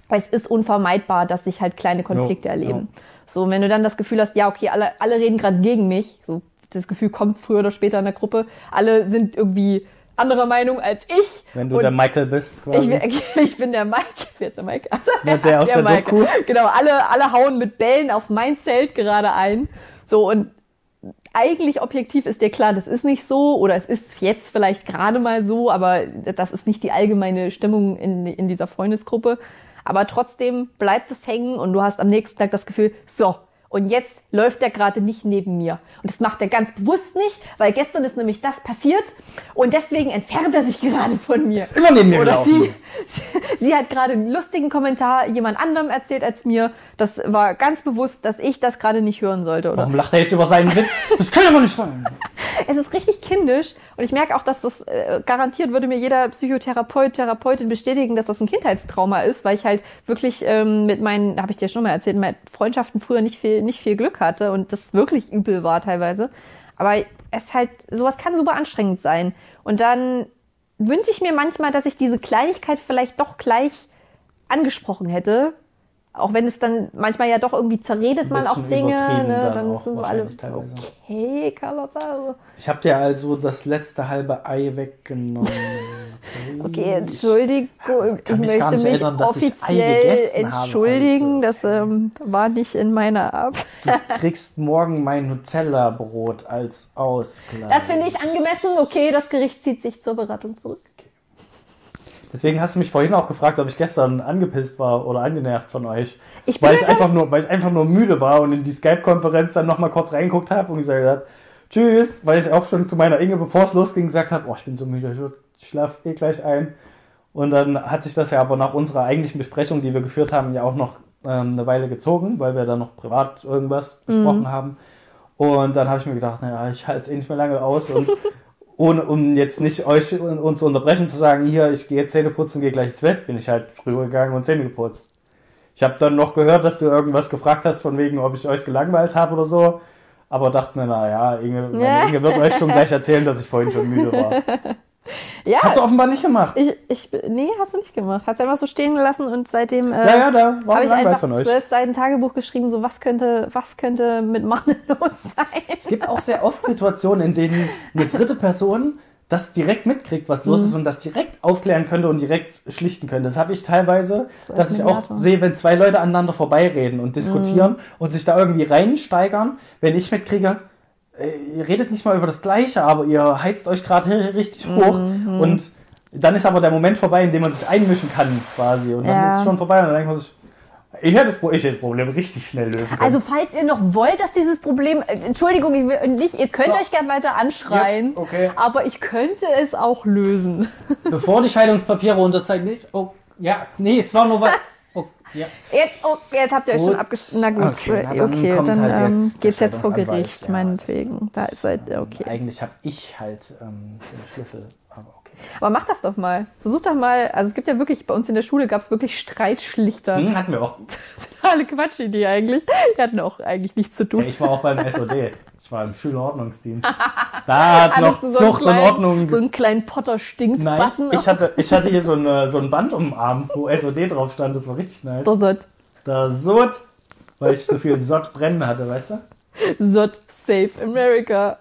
es ist unvermeidbar, dass sich halt kleine Konflikte Jo, erleben. So, wenn du dann das Gefühl hast, ja, okay, alle, alle reden gerade gegen mich, so das Gefühl kommt früher oder später in der Gruppe, alle sind irgendwie anderer Meinung als ich. Wenn du Und der Michael bist, ich, quasi. ich bin der Mike. Wer ist der Mike? Also, Ja, der aus der Mike. Doku. Genau, alle, alle hauen mit Bällen auf mein Zelt gerade ein. So, und eigentlich objektiv ist dir klar, das ist nicht so oder es ist jetzt vielleicht gerade mal so, aber das ist nicht die allgemeine Stimmung in, in dieser Freundesgruppe. Aber trotzdem bleibt es hängen und du hast am nächsten Tag das Gefühl, so, und jetzt läuft er gerade nicht neben mir. Und das macht er ganz bewusst nicht, weil gestern ist nämlich das passiert und deswegen entfernt er sich gerade von mir. Ist immer neben mir Oder gelaufen. sie, sie hat gerade einen lustigen Kommentar jemand anderem erzählt als mir. Das war ganz bewusst, dass ich das gerade nicht hören sollte. Oder? Warum lacht er jetzt über seinen Witz? Das kann aber nicht sein. Es ist richtig kindisch und ich merke auch, dass das äh, garantiert würde mir jeder Psychotherapeut, Therapeutin bestätigen, dass das ein Kindheitstrauma ist, weil ich halt wirklich ähm, mit meinen, habe ich dir schon mal erzählt, mit Freundschaften früher nicht viel, nicht viel Glück hatte und das wirklich übel war teilweise. Aber es halt, sowas kann super anstrengend sein. Und dann wünsche ich mir manchmal, dass ich diese Kleinigkeit vielleicht doch gleich angesprochen hätte. Auch wenn es dann manchmal ja doch irgendwie zerredet man auch Dinge, ne? dann dann auch sind so alle, teilweise. okay, Carlotta, also. Ich habe dir also das letzte halbe Ei weggenommen. Okay, Entschuldigung, ich, kann mich gar möchte nicht mich erinnern, dass ich Ei offiziell entschuldigen. heute. Das ähm, war nicht in meiner Ab. Du kriegst morgen mein Nutella-Brot als Ausgleich. Das finde ich angemessen. Okay, das Gericht zieht sich zur Beratung zurück. Deswegen hast du mich vorhin auch gefragt, ob ich gestern angepisst war oder angenervt von euch. Ich weil, ich einfach nur, weil ich einfach nur müde war und in die Skype-Konferenz dann nochmal kurz reingeguckt habe und gesagt habe, tschüss, weil ich auch schon zu meiner Inge, bevor es losging, gesagt habe, oh, ich bin so müde, ich würd- ich schlaf eh gleich ein. Und dann hat sich das ja aber nach unserer eigentlichen Besprechung, die wir geführt haben, ja auch noch ähm, eine Weile gezogen, weil wir dann noch privat irgendwas besprochen haben. Und dann habe ich mir gedacht, naja, ich halte es eh nicht mehr lange aus und ohne, um jetzt nicht euch und uns zu unterbrechen, zu sagen, hier, ich gehe jetzt Zähne putzen, gehe gleich ins Bett, bin ich halt früher gegangen und Zähne geputzt. Ich habe dann noch gehört, dass du irgendwas gefragt hast, von wegen, ob ich euch gelangweilt habe oder so. Aber dachte mir, naja, Inge. Inge wird euch schon gleich erzählen, dass ich vorhin schon müde war. Ja, Hat sie offenbar nicht gemacht. ich, ich, nee, hast du nicht gemacht. Hat sie einfach so stehen gelassen und seitdem äh, Ja, ja, da war habe ich einfach von euch. zwölf Seiten Tagebuch geschrieben, so was könnte, was könnte mit Mann los sein. Es gibt auch sehr oft Situationen, in denen eine dritte Person das direkt mitkriegt, was Mhm. los ist und das direkt aufklären könnte und direkt schlichten könnte. Das habe ich teilweise, So dass ich auch sehe, wenn zwei Leute aneinander vorbeireden und diskutieren Mhm. und sich da irgendwie reinsteigern, wenn ich mitkriege, ihr redet nicht mal über das Gleiche, aber ihr heizt euch gerade richtig hoch Mhm. und dann ist aber der Moment vorbei, in dem man sich einmischen kann, quasi. Und dann Ja. ist es schon vorbei und dann denkt man sich, ich hätte das, Pro- ich hätte das Problem richtig schnell lösen können. Also falls ihr noch wollt, dass dieses Problem, äh, Entschuldigung, ich will nicht, ihr könnt So. euch gerne weiter anschreien, Ja, okay. aber ich könnte es auch lösen. Bevor die Scheidungspapiere unterzeichnet, oh, ja, nee, es war nur was, ja. Jetzt, oh, jetzt habt ihr euch schon Gut. abgestimmt. Na gut, Okay, okay, na dann kommt dann halt ähm, jetzt geht's jetzt vor Gericht, ja, meinetwegen. Da ist halt, okay. Eigentlich habe ich halt ähm, den Schlüssel, aber mach das doch mal. Versuch doch mal, also es gibt ja wirklich, bei uns in der Schule gab es wirklich Streitschlichter. Hm, hatten wir auch. Totale Quatschidee eigentlich. Die hatten auch eigentlich nichts zu tun. Ja, ich war auch beim SOD. Ich war im Schülerordnungsdienst. Da hat noch so Zucht und kleinen- Ordnung. So einen kleinen Potter stinkt Nein, Button. ich hatte, ich hatte hier so, eine, so ein Band um den Arm, wo SOD drauf stand. Das war richtig nice. Sott. Da Sod, weil ich so viel Sod brennen hatte, weißt du? Sott Save America.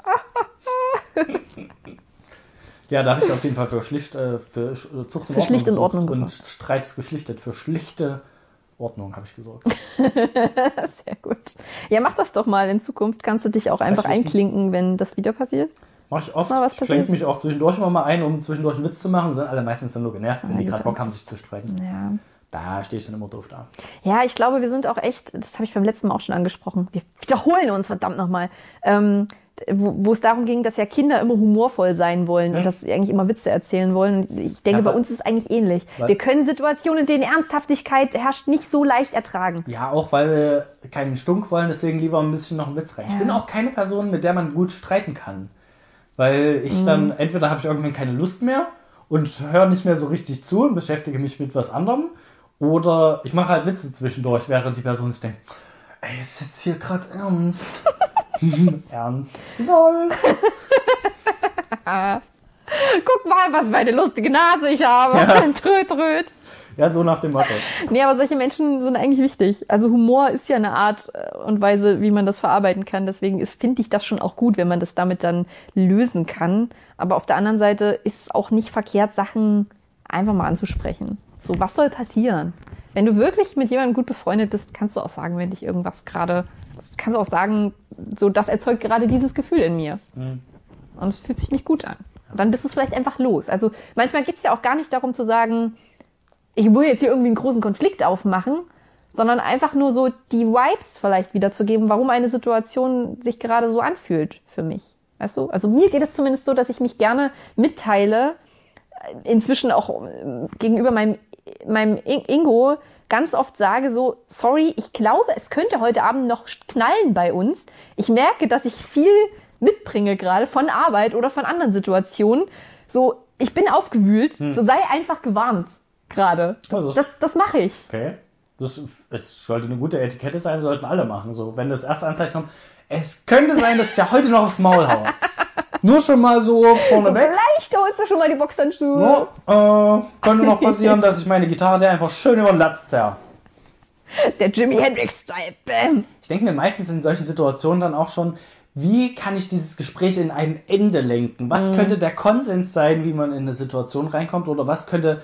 Ja, da habe ich auf jeden Fall für, schlicht, äh, für äh, Zucht und Für schlicht gesorgt Ordnung und gesorgt. Streits geschlichtet. Für schlichte Ordnung habe ich gesorgt. Sehr gut. Ja, mach das doch mal. In Zukunft kannst du dich auch einfach einklinken, wenn das wieder passiert. Mach ich oft. Ich klinke mich auch zwischendurch immer mal ein, um zwischendurch einen Witz zu machen. Sind alle meistens dann nur genervt, wenn die gut, gerade Bock haben, sich zu streiten. Ja. Da stehe ich dann immer doof da. Ja, ich glaube, wir sind auch echt, das habe ich beim letzten Mal auch schon angesprochen, wir wiederholen uns verdammt nochmal, ähm, wo, wo es darum ging, dass ja Kinder immer humorvoll sein wollen und dass sie eigentlich immer Witze erzählen wollen. Und ich denke, Ja, bei uns ist es eigentlich ähnlich. Wir können Situationen, in denen Ernsthaftigkeit herrscht, nicht so leicht ertragen. Ja, auch weil wir keinen Stunk wollen, deswegen lieber ein bisschen noch einen Witz rein. Ich Ja. bin auch keine Person, mit der man gut streiten kann. Weil ich Mhm. dann, entweder habe ich irgendwann keine Lust mehr und höre nicht mehr so richtig zu und beschäftige mich mit was anderem. Oder ich mache halt Witze zwischendurch, während die Person sich denkt, ey, ist jetzt hier gerade ernst? ernst? Lol. Guck mal, was für eine lustige Nase ich habe. tröd, tröd. Ja, so nach dem Motto. Nee, aber solche Menschen sind eigentlich wichtig. Also Humor ist ja eine Art äh, und Weise, wie man das verarbeiten kann. Deswegen finde ich das schon auch gut, wenn man das damit dann lösen kann. Aber auf der anderen Seite ist es auch nicht verkehrt, Sachen einfach mal anzusprechen. So, was soll passieren? Wenn du wirklich mit jemandem gut befreundet bist, kannst du auch sagen, wenn dich irgendwas gerade, kannst du auch sagen, so, das erzeugt gerade dieses Gefühl in mir. Und es fühlt sich nicht gut an. Und dann bist du es vielleicht einfach los. Also manchmal geht es ja auch gar nicht darum zu sagen, ich will jetzt hier irgendwie einen großen Konflikt aufmachen, sondern einfach nur so die Vibes vielleicht wiederzugeben, warum eine Situation sich gerade so anfühlt für mich. Weißt du? Also mir geht es zumindest so, dass ich mich gerne mitteile, inzwischen auch äh, gegenüber meinem, meinem In- Ingo ganz oft sage so, sorry, ich glaube, es könnte heute Abend noch knallen bei uns. Ich merke, dass ich viel mitbringe gerade von Arbeit oder von anderen Situationen. So, ich bin aufgewühlt, so sei einfach gewarnt gerade. Also Das, das- das, das mache ich. Okay. Das, es sollte eine gute Etikette sein, sollten alle machen. So, wenn das erste Anzeichen kommt, es könnte sein, dass ich ja heute noch aufs Maul haue. Nur schon mal so vorneweg. Vielleicht holst du schon mal die Boxhandschuhe. Ja, äh, könnte noch passieren, dass ich meine Gitarre der einfach schön über den Latz zerr. Der Jimi Hendrix-Style. Bam. Ich denke mir meistens in solchen Situationen dann auch schon, wie kann ich dieses Gespräch in ein Ende lenken? Was könnte der Konsens sein, wie man in eine Situation reinkommt? Oder was könnte,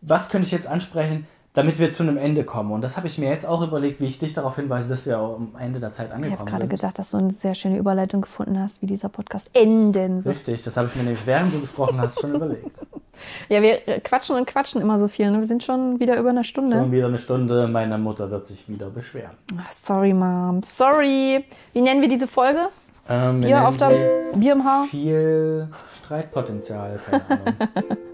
was könnte ich jetzt ansprechen, damit wir zu einem Ende kommen? Und das habe ich mir jetzt auch überlegt, wie ich dich darauf hinweise, dass wir am Ende der Zeit Ich habe angekommen gerade sind. gedacht, dass du eine sehr schöne Überleitung gefunden hast, wie dieser Podcast enden soll. Richtig, das habe ich mir nämlich während du gesprochen hast schon überlegt. Ja, wir quatschen und quatschen immer so viel. Ne? Wir sind schon wieder über eine Stunde. Schon wieder eine Stunde, meine Mutter wird sich wieder beschweren. Ach, sorry, Mom. Sorry. Wie nennen wir diese Folge? Ähm, Bier auf der Bier im Haar? viel Streitpotenzial, keine Ahnung.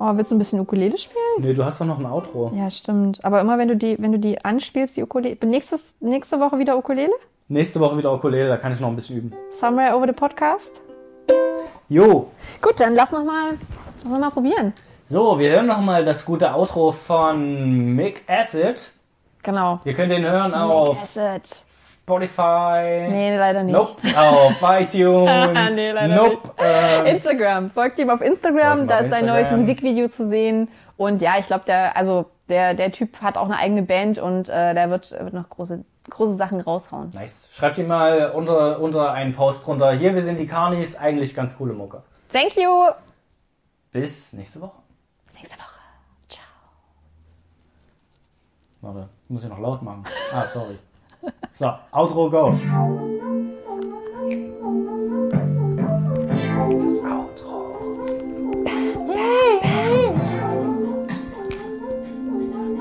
Oh, willst du ein bisschen Ukulele spielen? nee, du hast doch noch ein Outro. Ja, stimmt. Aber immer wenn du die, wenn du die anspielst, die Ukulele. Nächstes, nächste Woche wieder Ukulele? Nächste Woche wieder Ukulele, da kann ich noch ein bisschen üben. Somewhere over the podcast? Jo, Gut, dann lass noch mal, lass noch mal probieren. so, wir hören noch mal das gute Outro von Mick Acid. Genau. Ihr könnt den hören auf. Spotify. Nee, leider nicht. Nope. Auf iTunes. Nee, leider nope. Äh, Instagram. Folgt ihm auf Instagram. ihm Da auf ist ein neues. Musikvideo zu sehen. Und ja, ich glaube, der, also der, der Typ hat auch eine eigene Band und äh, der wird, wird noch große, große Sachen raushauen. nice. Schreibt ihn mal unter, unter einen Post drunter. Hier, wir sind die Carnies. Eigentlich ganz coole Mucke. Thank you. Bis nächste Woche. Bis nächste Woche. Ciao. Warte, ich muss ja noch laut machen. Ah, sorry. So, Outro, go. Das Outro.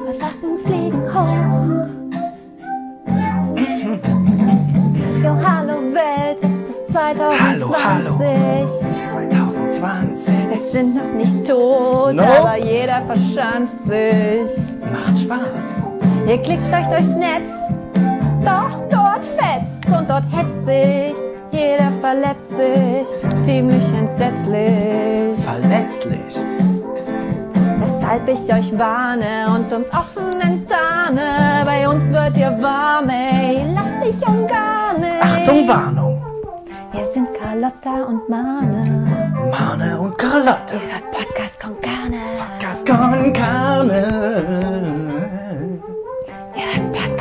Was sagt ein Fliegenhoch? Jo, hallo Welt, es ist 2020. Hallo, hallo. 2020. Wir sind noch nicht tot, no. aber jeder verschanzt sich. Macht Spaß. Ihr klickt euch durchs Netz, doch dort fetzt und dort hetzt sich. Jeder verletzt sich, ziemlich entsetzlich. Verletzlich. Weshalb ich euch warne und uns offen enttarne. Bei uns wird ihr warm, ey, lass dich um gar nicht. Achtung, Warnung. Wir sind Carlotta und Mane. Mane und Carlotta. Ihr hört Podcast con Carne. Gascon Carne. Yeah,